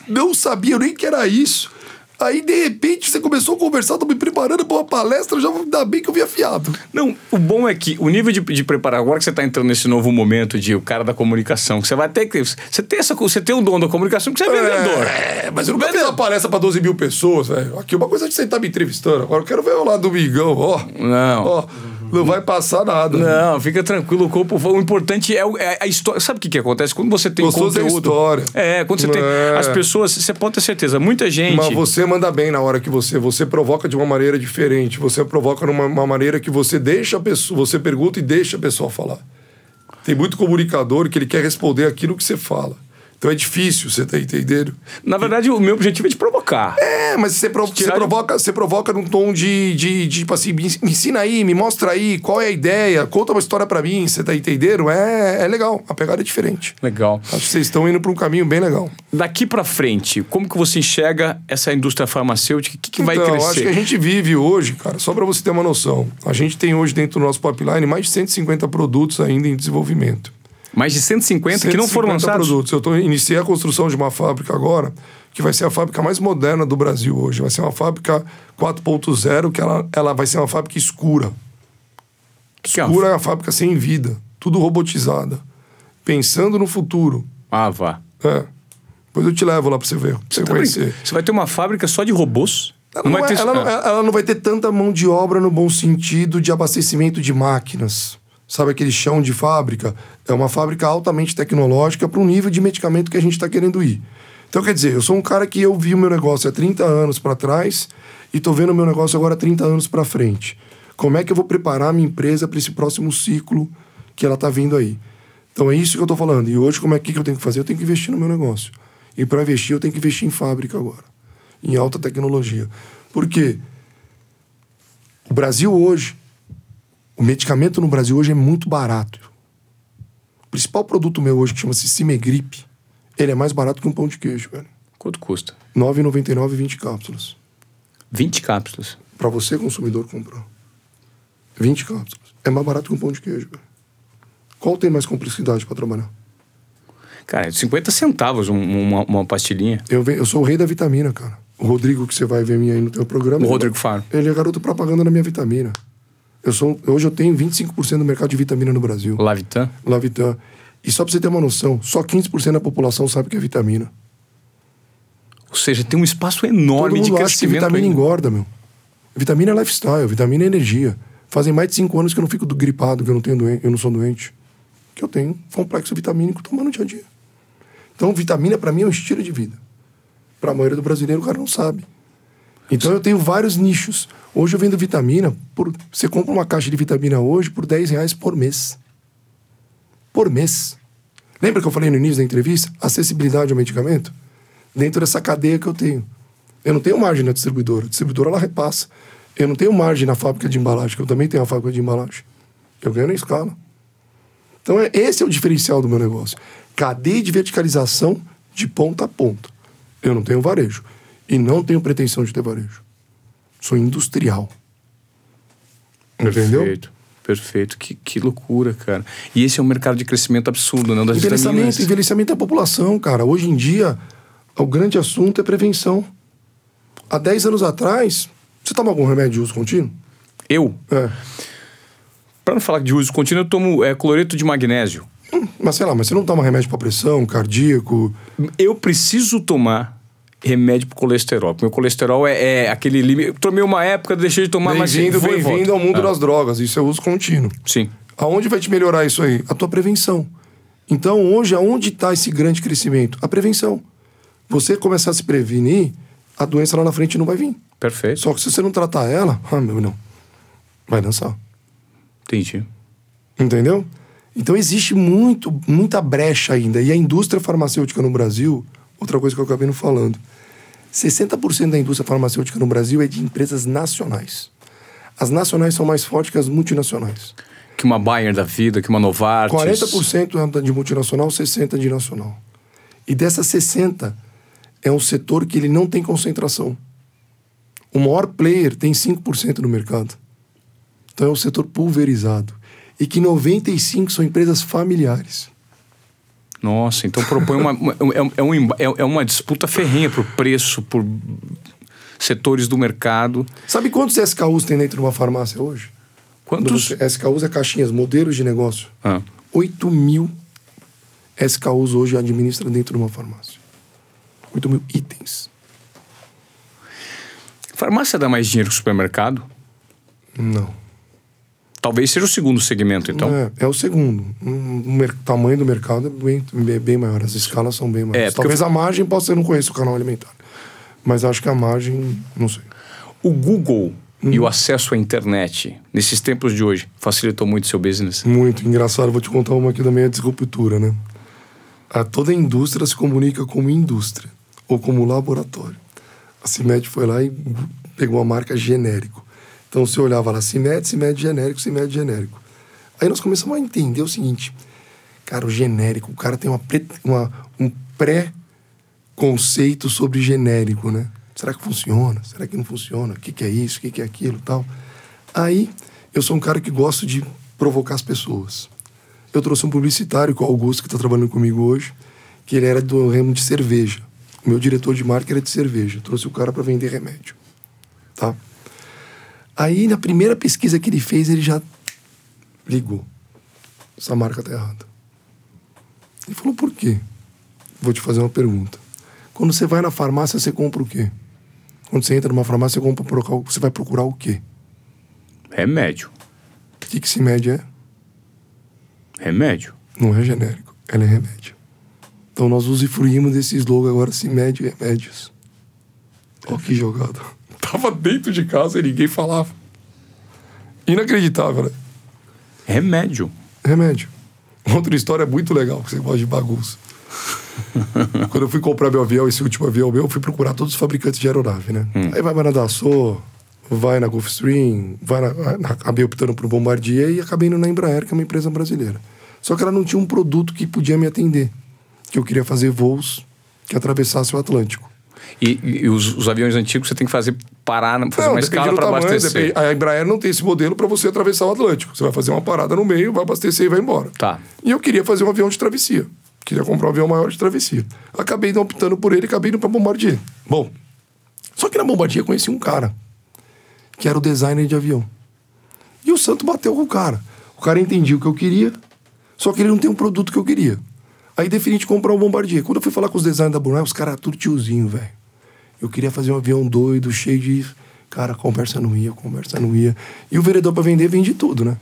Não sabia nem que era isso. Aí, de repente, você começou a conversar, tô me preparando pra uma palestra, já ainda bem que eu vi afiado. Não, o bom é que o nível de, de preparar, agora que você está entrando nesse novo momento de o cara da comunicação, que você vai ter que. Você tem, essa, você tem o dom da comunicação porque você é vendedor. É, mas eu nunca fiz uma palestra pra 12 mil pessoas, velho. Aqui uma coisa é de você tá me entrevistando. Agora eu quero ver o lado do Migão, ó. Não. Ó, não vai passar nada. Não, fica tranquilo, o corpo. O importante é, é a história. Sabe o que, que acontece? Quando você tem Gostoso é conteúdo. história. É, quando você tem. É. As pessoas, você pode ter certeza, muita gente. Mas você manda bem na hora que você. Você provoca de uma maneira diferente. Você provoca numa uma maneira que você deixa a pessoa. Você pergunta e deixa a pessoa falar. Tem muito comunicador que ele quer responder aquilo que você fala. Então é difícil, você tá entendendo? Na verdade, o meu objetivo é te provocar. É, mas você, pro- você provoca, você provoca num tom de, de, de, tipo assim, me ensina aí, me mostra aí, qual é a ideia, conta uma história pra mim, você tá entendendo? É, é legal, a pegada é diferente. Legal. Acho que vocês estão indo pra um caminho bem legal. Daqui pra frente, como que você enxerga essa indústria farmacêutica? O que, que vai então, crescer? acho que a gente vive hoje, cara, só pra você ter uma noção. A gente tem hoje dentro do nosso pipeline mais de 150 produtos ainda em desenvolvimento. Mais de 150, que não foram 150 lançados? produtos. Eu tô, iniciei a construção de uma fábrica agora, que vai ser a fábrica mais moderna do Brasil hoje. Vai ser uma fábrica 4.0, que ela, ela vai ser uma fábrica escura. Que é uma- Escura é a fábrica sem vida, tudo robotizada. Pensando no futuro. Ah, vá. É. Depois eu te levo lá pra você ver, pra você Tá conhecer. brincando? Você vai ter uma fábrica só de robôs? Ela não, vai vai- ter- ela não- Ah. ela não vai ter tanta mão de obra no bom sentido de abastecimento de máquinas. Sabe aquele chão de fábrica? É uma fábrica altamente tecnológica para um nível de medicamento que a gente está querendo ir. Então, quer dizer, eu sou um cara que eu vi o meu negócio há 30 anos para trás e tô vendo o meu negócio agora há 30 anos para frente. Como é que eu vou preparar a minha empresa para esse próximo ciclo que ela tá vindo aí? Então é isso que eu tô falando. E hoje, como é que eu tenho que fazer? Eu tenho que investir no meu negócio. E para investir, eu tenho que investir em fábrica agora, em alta tecnologia. Por quê? O Brasil hoje, o medicamento no Brasil hoje é muito barato. O principal produto meu hoje, que chama-se Cimegripe, ele é mais barato que um pão de queijo, velho. Quanto custa? R$ 9,99 20 cápsulas. 20 cápsulas. Para você, consumidor, comprar. 20 cápsulas. É mais barato que um pão de queijo, velho. Qual tem mais complexidade para trabalhar? Cara, 50 centavos um- uma, uma pastilhinha. Eu, eu sou o rei da vitamina, cara. O Rodrigo, que você vai ver mim aí no teu programa. O Rodrigo Faro. Ele é garoto propaganda na minha vitamina. Eu sou, hoje eu tenho 25% do mercado de vitamina no Brasil. Lavitan. Lavitan. E só pra você ter uma noção, só 15% da população sabe o que é vitamina. Ou seja, tem um espaço Todo enorme de mundo acha que crescimento. vitamina ainda. engorda, meu. Vitamina é lifestyle, vitamina é energia. Fazem mais de 5 anos que eu não fico do- gripado, que eu não, tenho doen- eu não sou doente. Que eu tenho complexo vitamínico tomando dia a dia. Então, vitamina pra mim é um estilo de vida. Pra maioria do brasileiro, o cara não sabe. Então eu tenho vários nichos. Hoje eu vendo vitamina. Por... Você compra uma caixa de vitamina hoje por 10 reais por mês. Por mês. Lembra que eu falei no início da entrevista? Acessibilidade ao medicamento? Dentro dessa cadeia que eu tenho. Eu não tenho margem na distribuidora. A distribuidora ela repassa. Eu não tenho margem na fábrica de embalagem, que eu também tenho a fábrica de embalagem. Eu ganho na escala. Então, é, esse é o diferencial do meu negócio. Cadeia de verticalização de ponta a ponta. Eu não tenho varejo. E não tenho pretensão de ter varejo. Sou industrial. Entendeu? Perfeito. Perfeito. Que, que loucura, cara. E esse é um mercado de crescimento absurdo, não? Das envelhecimento, vitaminas. envelhecimento da população, cara. Hoje em dia, o grande assunto é prevenção. Há 10 anos atrás, você toma algum remédio de uso contínuo? Eu, É. para não falar de uso contínuo, eu tomo é, cloreto de magnésio. Hum, Mas sei lá, mas você não toma remédio para pressão, cardíaco? Eu preciso tomar remédio pro colesterol. Porque meu colesterol é, é aquele limite. Eu tomei uma época, deixei de tomar, mas Bem-vindo, vou e bem-vindo ao mundo Ah, das drogas. Isso é uso contínuo. Sim. Aonde vai te melhorar isso aí? A tua prevenção. Então, hoje, aonde está esse grande crescimento? A prevenção. Você começar a se prevenir, a doença lá na frente não vai vir. Perfeito. Só que se você não tratar ela, ah, meu, não. Vai dançar. Entendi. Entendeu? Então existe muito, muita brecha ainda. E a indústria farmacêutica no Brasil, outra coisa que eu acabei não falando, 60% da indústria farmacêutica no Brasil é de empresas nacionais. As nacionais são mais fortes que as multinacionais. Que uma Bayer da vida, que uma Novartis. 40% é de multinacional, 60% de nacional. E dessas 60 é um setor que ele não tem concentração. O maior player tem 5% no mercado. Então é um setor pulverizado. E que 95 são empresas familiares. Nossa, então propõe uma, uma- é, é um é, é uma disputa ferrenha por preço, por setores do mercado. Sabe quantos SKUs tem dentro de uma farmácia hoje? Quantos? SKUs é caixinhas, modelos de negócio. Ah, 8 mil SKUs hoje administra dentro de uma farmácia. 8 mil itens. farmácia dá mais dinheiro que o supermercado? Não. Talvez seja o segundo segmento, então. É, é o segundo. O tamanho do mercado é bem, bem, maior. As escalas são bem maiores. É, Talvez a margem possa... Eu não conheço o canal alimentar. Mas acho que a margem... Não sei. O Google Hum. e o acesso à internet, nesses tempos de hoje, facilitou muito seu business? Muito engraçado. Vou te contar uma aqui da minha disruptura, né? A toda a indústria se comunica como indústria ou como laboratório. A CIMED foi lá e pegou a marca genérico. Então você olhava lá, CIMED, CIMED genérico, CIMED genérico. Aí nós começamos a entender o seguinte, cara, o genérico, o cara tem uma, uma- um pré-conceito sobre genérico, né? Será que funciona? Será que não funciona? O que, que é isso? O que, que é aquilo tal? Aí, eu sou um cara que gosto de provocar as pessoas. Eu trouxe um publicitário, que é o Augusto, que está trabalhando comigo hoje, que ele era do ramo de cerveja. O meu diretor de marca era de cerveja. Eu trouxe o cara para vender remédio. Tá? Aí, na primeira pesquisa que ele fez, ele já ligou. Essa marca tá errada. Ele falou, por quê? Vou te fazer uma pergunta. Quando você vai na farmácia, você compra o quê? Quando você entra numa farmácia, você, compra, você vai procurar o quê? Remédio. O que, que se mede é? Remédio. Não é genérico, ela é remédio. Então nós usufruímos desse slogan agora, se mede remédios. Olha que jogada. Tava dentro de casa e ninguém falava. Inacreditável, né? Remédio. Remédio. Outra história muito legal, que você gosta de bagunça. *laughs* Quando eu fui comprar meu avião, esse último avião meu, eu fui procurar todos os fabricantes de aeronave, né? Aí vai na Dassault, vai na Gulfstream, vai na, na- acabei optando por Bombardier e acabei indo na Embraer, que é uma empresa brasileira. Só que ela não tinha um produto que podia me atender. Que eu queria fazer voos que atravessassem o Atlântico. E, e os, os aviões antigos você tem que fazer parar, fazer uma depende escala para abastecer. depende- A Embraer não tem esse modelo para você atravessar o Atlântico. Você vai fazer uma parada no meio, vai abastecer e vai embora. Tá. E eu queria fazer um avião de travessia. Queria comprar um avião maior de travessia. Acabei não optando por ele, acabei indo pra Bombardier. Bom, só que na Bombardier eu conheci um cara, que era o designer de avião. E o santo bateu com o cara. O cara entendia o que eu queria, só que ele não tem um produto que eu queria. Aí defini de comprar um Bombardier. Quando eu fui falar com os designers da Brunel, os caras tudo tiozinho, velho. Eu queria fazer um avião doido, cheio de... Cara, conversa não ia, conversa não ia. E o vereador pra vender, vende tudo, né?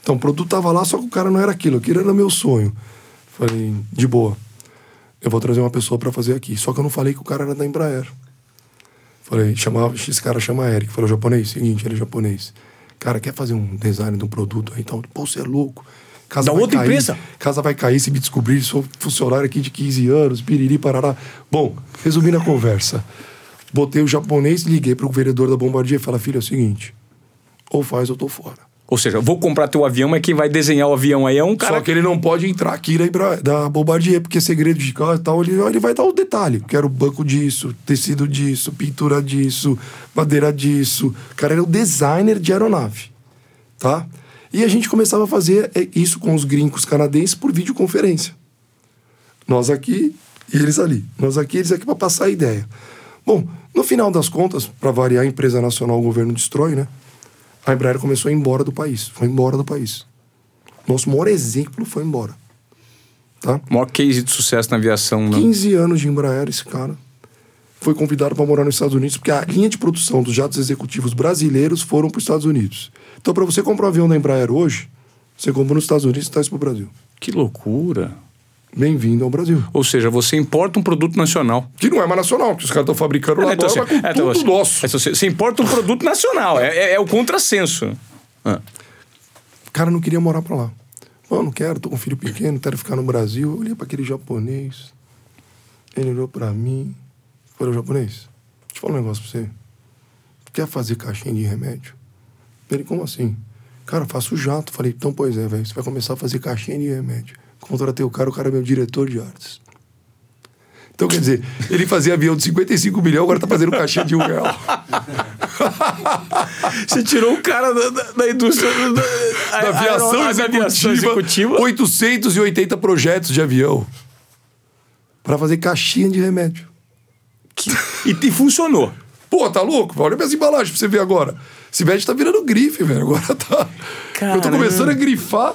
Então o produto tava lá, só que o cara não era aquilo. Aquilo era meu sonho. Falei, de boa. Eu vou trazer uma pessoa para fazer aqui. Só que eu não falei que o cara era da Embraer. Falei, chamava, esse cara chama Eric. Falou, japonês, seguinte, ele é japonês. Cara, quer fazer um design de um produto aí então? Pô, você é louco. Casa Da vai outra cair, empresa? Casa vai cair se me descobrir, sou funcionário aqui de 15 anos, piriri, parará. Bom, resumindo a conversa. Botei o japonês, liguei pro vereador da Bombardier e falei, filho, é o seguinte, ou faz ou tô fora. Ou seja, vou comprar teu avião, mas quem vai desenhar o avião aí é um cara. Só que ele não pode entrar aqui da, Ibra- da Bombardier, porque é segredo de carro e tal, ele, ele vai dar o detalhe. Quero banco disso, tecido disso, pintura disso, madeira disso. O cara era o designer de aeronave, tá? E a gente começava a fazer é, isso com os gringos canadenses por videoconferência. Nós aqui e eles ali. Nós aqui, eles aqui para passar a ideia. Bom, no final das contas, para variar, a empresa nacional o governo destrói, né? A Embraer começou a ir embora do país. Foi embora do país. Nosso maior exemplo foi embora. Tá? Maior case de sucesso na aviação, né? 15 anos de Embraer, esse cara. Foi convidado para morar nos Estados Unidos, porque a linha de produção dos jatos executivos brasileiros foram para os Estados Unidos. Então, para você comprar um avião da Embraer hoje, você compra nos Estados Unidos e traz para o Brasil. Que loucura. Bem-vindo ao Brasil. Ou seja, você importa um produto nacional. Que não é mais nacional, que os caras estão fabricando lá então, agora, mas com é, então, tudo você- nosso. é, você, importa um produto nacional. É, é- é o contrassenso. Ah. O cara não queria morar pra lá. Não, não quero, tô com um filho pequeno, quero ficar no Brasil. Eu olhei pra aquele japonês. Ele olhou pra mim. Falei, japonês, deixa eu falar um negócio pra você. Quer fazer caixinha de remédio? Ele, como assim? Cara, eu faço jato. Falei, então, pois é, velho. Você vai começar a fazer caixinha de remédio. Contratei o cara, o cara é meu diretor de artes. Então, quer dizer, ele fazia avião de 55 milhões, agora tá fazendo caixinha de um real. *laughs* Você tirou o cara da, da- da indústria da, da aviação, executiva, executiva. 880 projetos de avião para fazer caixinha de remédio. Que- e, e funcionou. Pô, tá louco? Olha minhas embalagens pra você ver agora. Médico tá virando grife, velho. Agora tá. Eu tô Caramba. começando a grifar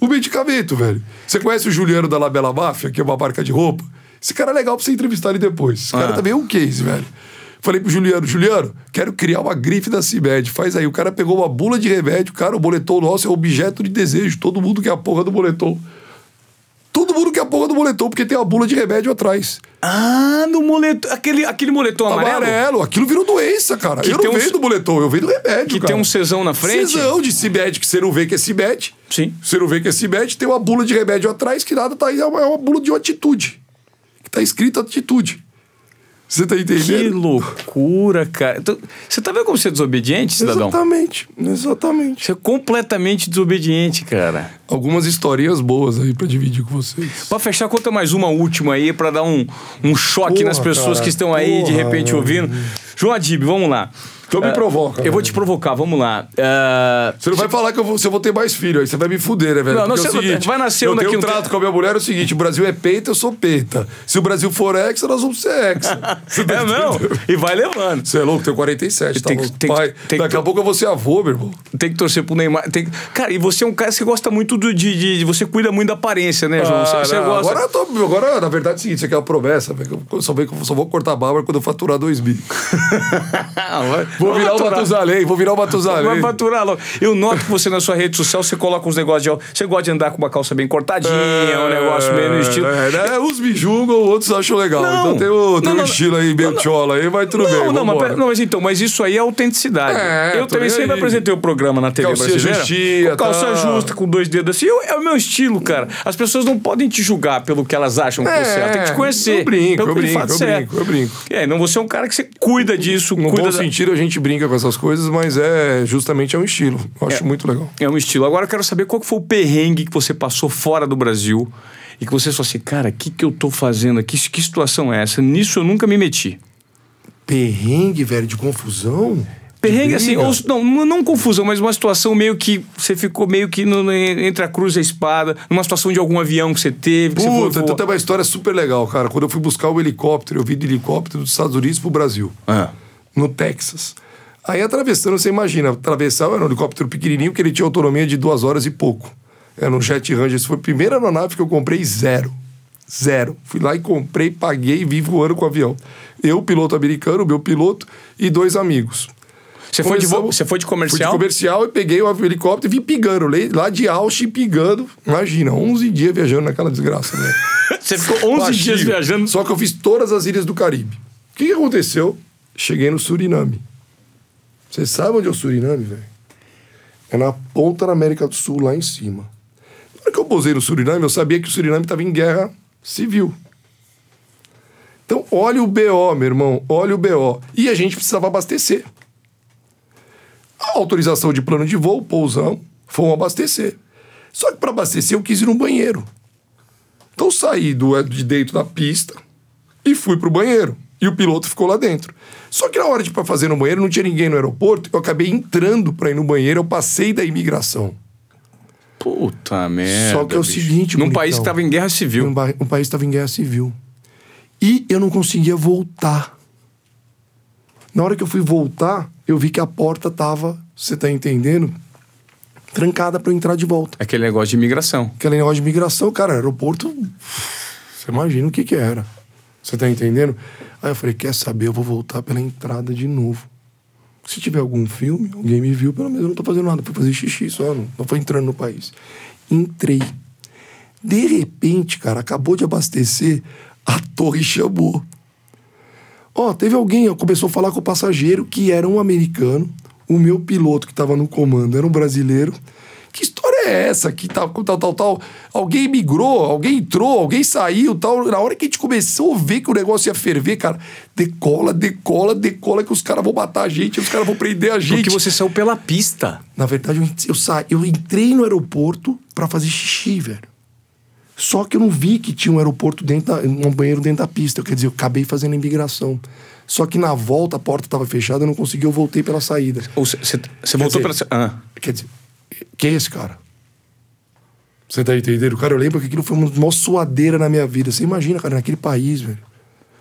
o medicamento, velho. Você conhece o Juliano da Labela Máfia, que é uma marca de roupa? Esse cara é legal pra você entrevistar ele depois. Esse cara Ah. também é um case, velho. Falei pro Juliano, Juliano, quero criar uma grife da CIMED. Faz aí. O cara pegou uma bula de remédio, cara, o boletom nosso é objeto de desejo. Todo mundo quer a porra do boletom. Todo mundo quer a porra do boletom, porque tem a bula de remédio atrás. Ah, no moletom. Aquele, aquele moletom amarelo? Amarelo. Aquilo virou doença, cara. Que eu não um- venho do boletom, eu venho do remédio, Que cara. tem um Czão na frente? Cesão de Cibete, que você não vê que é Cibete. Sim. Você não vê que é Cibete, tem uma bula de remédio atrás que nada tá aí, é uma, é bula de uma atitude. Que tá escrito atitude. Você tá Que entendendo? loucura, cara. Então, você tá vendo como você é desobediente, cidadão? Exatamente, exatamente. Você é completamente desobediente, cara. Algumas historinhas boas aí pra dividir com vocês. Pra fechar, conta mais uma última aí pra dar um, um choque Porra, nas pessoas cara, que estão aí de porra, repente velho. ouvindo. João Adib, vamos lá. Então me Ah, provoca, Eu vou velho. te provocar, vamos lá. Ah, Você não vai falar que eu vou, se eu vou ter mais filho, aí você vai me fuder, né, velho? Não, não, Porque é o você seguinte, vai nascer Eu um daqui um trato tempo. com a minha mulher, é o seguinte, o Brasil é peita, eu sou peita. Se o Brasil for hexa, nós vamos ser. Você tá *laughs* é não? E vai levando. Você é louco, tenho 47, tá Tem louco. tem que- Pai, tem daqui a pouco eu vou ser avô, meu irmão. Tem que torcer pro Neymar. Tem... Cara, e você é um cara que gosta muito de, de, Você cuida muito da aparência, né, João? Você, Ah, você não, gosta. Agora, tô, agora, na verdade, é o seguinte, você quer uma promessa, velho. Eu só, vou- só vou cortar a barba quando eu faturar 2 mil. Ah, *laughs* vai- Vou vai virar o. Matusalém, vou virar o Vai Matusalém. faturar logo. Eu noto que você na sua rede social você coloca uns negócios de. Você gosta de andar com uma calça bem cortadinha, um negócio meio no estilo. É, né? Uns me julgam, outros acham legal. Não. então tem o, tem Não, um não, estilo aí, meio tchola aí, vai tudo bem. Não, mas, pera- não, mas então, mas isso aí é autenticidade. É, eu também sempre aí. apresentei o programa na TV Calcinha brasileira. justinha, com calça tá. justa, com dois dedos assim. Eu- é o meu estilo, cara. As pessoas não podem te julgar pelo que elas acham que você é. Tem que te conhecer. Eu brinco, eu que de brinco, fato eu é. brinco, eu brinco. É, não você é um cara que você cuida disso, No cuida bom da- sentido, a gente brinca com essas coisas, mas é justamente é um estilo. Eu acho muito legal. É um estilo. Agora eu quero saber qual que foi o perrengue que você passou fora do Brasil e que você falou assim, cara, o que, que eu tô fazendo aqui? Que situação é essa? Nisso eu nunca me meti. Perrengue, velho, de confusão? Perrengue, assim, ou, não, não, confusão, mas uma situação meio que você ficou meio que no- no- entre a cruz e a espada, numa situação de algum avião que você teve. Que você Puta, foi, então tem uma história super legal, cara. Quando eu fui buscar o helicóptero, eu vim de helicóptero dos Estados Unidos pro Brasil, Ah. no Texas. Aí atravessando, você imagina, atravessar era um helicóptero pequenininho que ele tinha autonomia de duas horas e pouco. Era um Jet Ranger. Isso foi a primeira aeronave que eu comprei zero. Zero. Fui lá e comprei, paguei e vim voando com o avião. Eu, piloto americano, o meu piloto e dois amigos. Você, foi de, você foi de comercial? Fui de comercial e peguei o helicóptero e vim pingando. le- Lá de Austin, pingando. Imagina, 11 dias viajando naquela desgraça, né? *laughs* Você ficou 11 dias Baixinho. viajando. Só que eu fiz todas as ilhas do Caribe. O que, que aconteceu? cheguei no Suriname. Você sabe onde é o Suriname, velho? É na ponta da América do Sul, lá em cima. Na hora que eu posei no Suriname, eu sabia que o Suriname estava em guerra civil. Então, olha o BO, meu irmão, olha o BO. E a gente precisava abastecer. Autorização de plano de voo, pousão, fomos abastecer. Só que para abastecer eu quis ir no banheiro. Então saí do, de dentro da pista e fui pro banheiro. E o piloto ficou lá dentro. Só que na hora de pra fazer no banheiro, não tinha ninguém no aeroporto. Eu acabei entrando para ir no banheiro, eu passei da imigração. Puta merda. Só que é o bicho. seguinte, Num bonitão. país que tava em guerra civil. Um, um país estava em guerra civil. E eu não conseguia voltar. Na hora que eu fui voltar, eu vi que a porta tava, você tá entendendo? Trancada para eu entrar de volta. Aquele negócio de imigração. Aquele negócio de migração, cara, aeroporto. Você imagina o que que era. Você tá entendendo? Aí eu falei, quer saber? Eu vou voltar pela entrada de novo. Se tiver algum filme, alguém me viu, pelo menos eu não tô fazendo nada. Fui fazer xixi só, não, não foi entrando no país. Entrei. De repente, cara, acabou de abastecer, a torre chamou. Ó, teve alguém, ó, começou a falar com o passageiro que era um americano, o meu piloto que tava no comando era um brasileiro. Que história é essa? Que tal, tal, tal, tal. Alguém migrou, alguém entrou, alguém saiu, tal. Na hora que a gente começou a ver que o negócio ia ferver, cara, decola, decola, decola, que os caras vão matar a gente, os caras vão prender a gente. Porque você saiu pela pista. Na verdade, eu, eu, sa... eu entrei no aeroporto pra fazer xixi, velho. Só que eu não vi que tinha um aeroporto dentro da, um banheiro dentro da pista. Quer dizer, eu acabei fazendo a imigração. Só que na volta a porta estava fechada, eu não consegui, eu voltei pela saída. Ou você voltou dizer- pela. Ah. Quer dizer, quem é esse cara? Você tá entendendo? Cara, eu lembro que aquilo foi uma maior suadeira na minha vida. Você imagina, cara, naquele país, velho.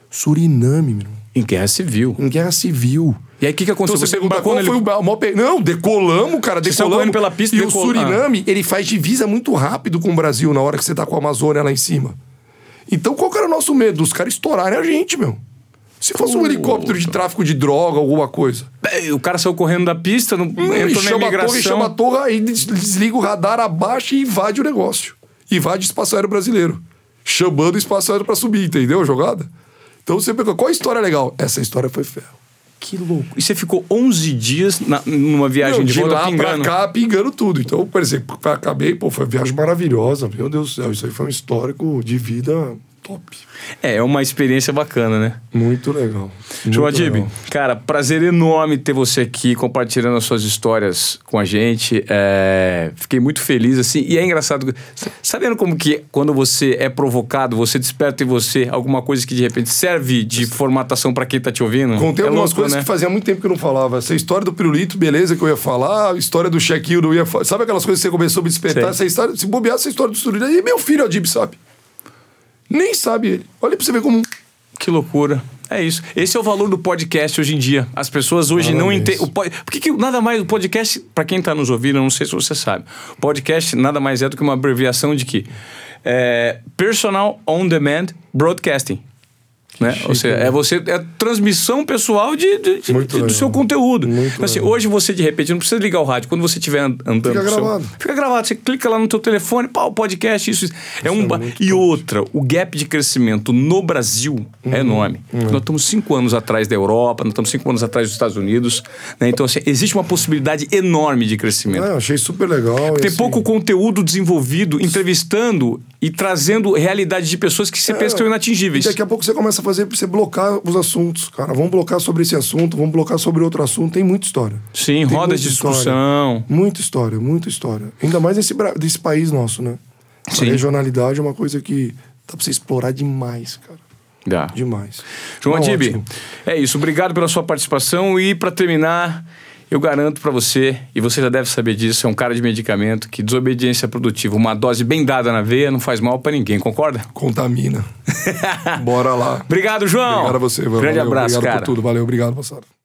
Suriname, meu. irmão. Em guerra civil. Em guerra civil. E aí o que, que Então aconteceu? você pergunta no foi o maior Não, decolamos, cara, decolamos. pela pista e e o decol- Suriname, ele faz divisa muito rápido com o Brasil na hora que você tá com a Amazônia lá em cima. Então qual que era o nosso medo? Os caras estourarem a gente, meu. Se fosse um helicóptero de tráfico de droga, alguma coisa. É, O cara saiu correndo da pista, não, Hum, entrou na chama a torre, imigração. chama a torre, aí des- desliga o radar, abaixa e invade o negócio. Invade o espaço aéreo brasileiro. Chamando o espaço aéreo pra subir, entendeu a jogada? Então você pergunta, qual a história legal? Essa história foi ferro. Que louco. E você ficou 11 dias na- numa viagem Meu, de, de volta lá pingando. pra cá, pingando tudo. Então, por exemplo, acabei, pô, foi uma viagem maravilhosa. Meu Deus do céu, isso aí foi um histórico de vida top. É, é uma experiência bacana, né? Muito legal. João Muito Adib, legal. cara, prazer enorme ter você aqui compartilhando as suas histórias com a gente. É, fiquei muito feliz, assim. E é engraçado, sabendo como que quando você é provocado, você desperta em você alguma coisa que de repente serve de formatação pra quem tá te ouvindo. Contei é algumas louco, coisas né? que fazia muito tempo que eu não falava. Essa história do pirulito, beleza, que eu ia falar. A história do check-in, eu não ia falar. Sabe aquelas coisas que você começou a me despertar? Sei. Essa história, se bobear essa história do Suriname. E meu filho, Adib, sabe? Nem sabe ele. Olha pra você ver como... Que loucura. É isso. Esse é o valor do podcast hoje em dia. As pessoas hoje não entendem. o po- Por que, que nada mais. O podcast, pra quem tá nos ouvindo, eu não sei se você sabe. Podcast nada mais é do que uma abreviação de que? É, Personal On Demand Broadcasting. Né? Ou seja, né? é você é transmissão pessoal de, de- de- de- do seu conteúdo. Então, assim, hoje você de repente não precisa ligar o rádio. Quando você estiver and- andando, Fica no seu- gravado. fica gravado. Você clica lá no teu telefone, o podcast, isso. isso. É um é e outra, o gap de crescimento no Brasil Uhum. é enorme. Nós estamos cinco anos atrás da Europa, nós estamos cinco anos atrás dos Estados Unidos. né? Então, assim, existe uma possibilidade enorme de crescimento. Ah, achei super legal. Tem assim, pouco conteúdo desenvolvido, entrevistando e trazendo realidade de pessoas que você pensa que são inatingíveis. daqui a pouco você começa a fazer pra você blocar os assuntos, cara. Vamos blocar sobre esse assunto, vamos blocar sobre outro assunto. Tem muita história. Sim, Tem rodas de muita história. discussão. Muita história, muita história. Ainda mais nesse, desse país nosso, né? Sim. A regionalidade é uma coisa que dá pra você explorar demais, cara. Dá. Demais. João Tá Adib, ótimo. é isso. Obrigado pela sua participação. E para terminar, eu garanto para você, e você já deve saber disso, é um cara de medicamento que desobediência produtiva, uma dose bem dada na veia, não faz mal para ninguém, concorda? Contamina. *laughs* Bora lá. Obrigado, João. Obrigado a você, Ivan. Grande Valeu, abraço, obrigado cara. por tudo. Valeu, obrigado, passado.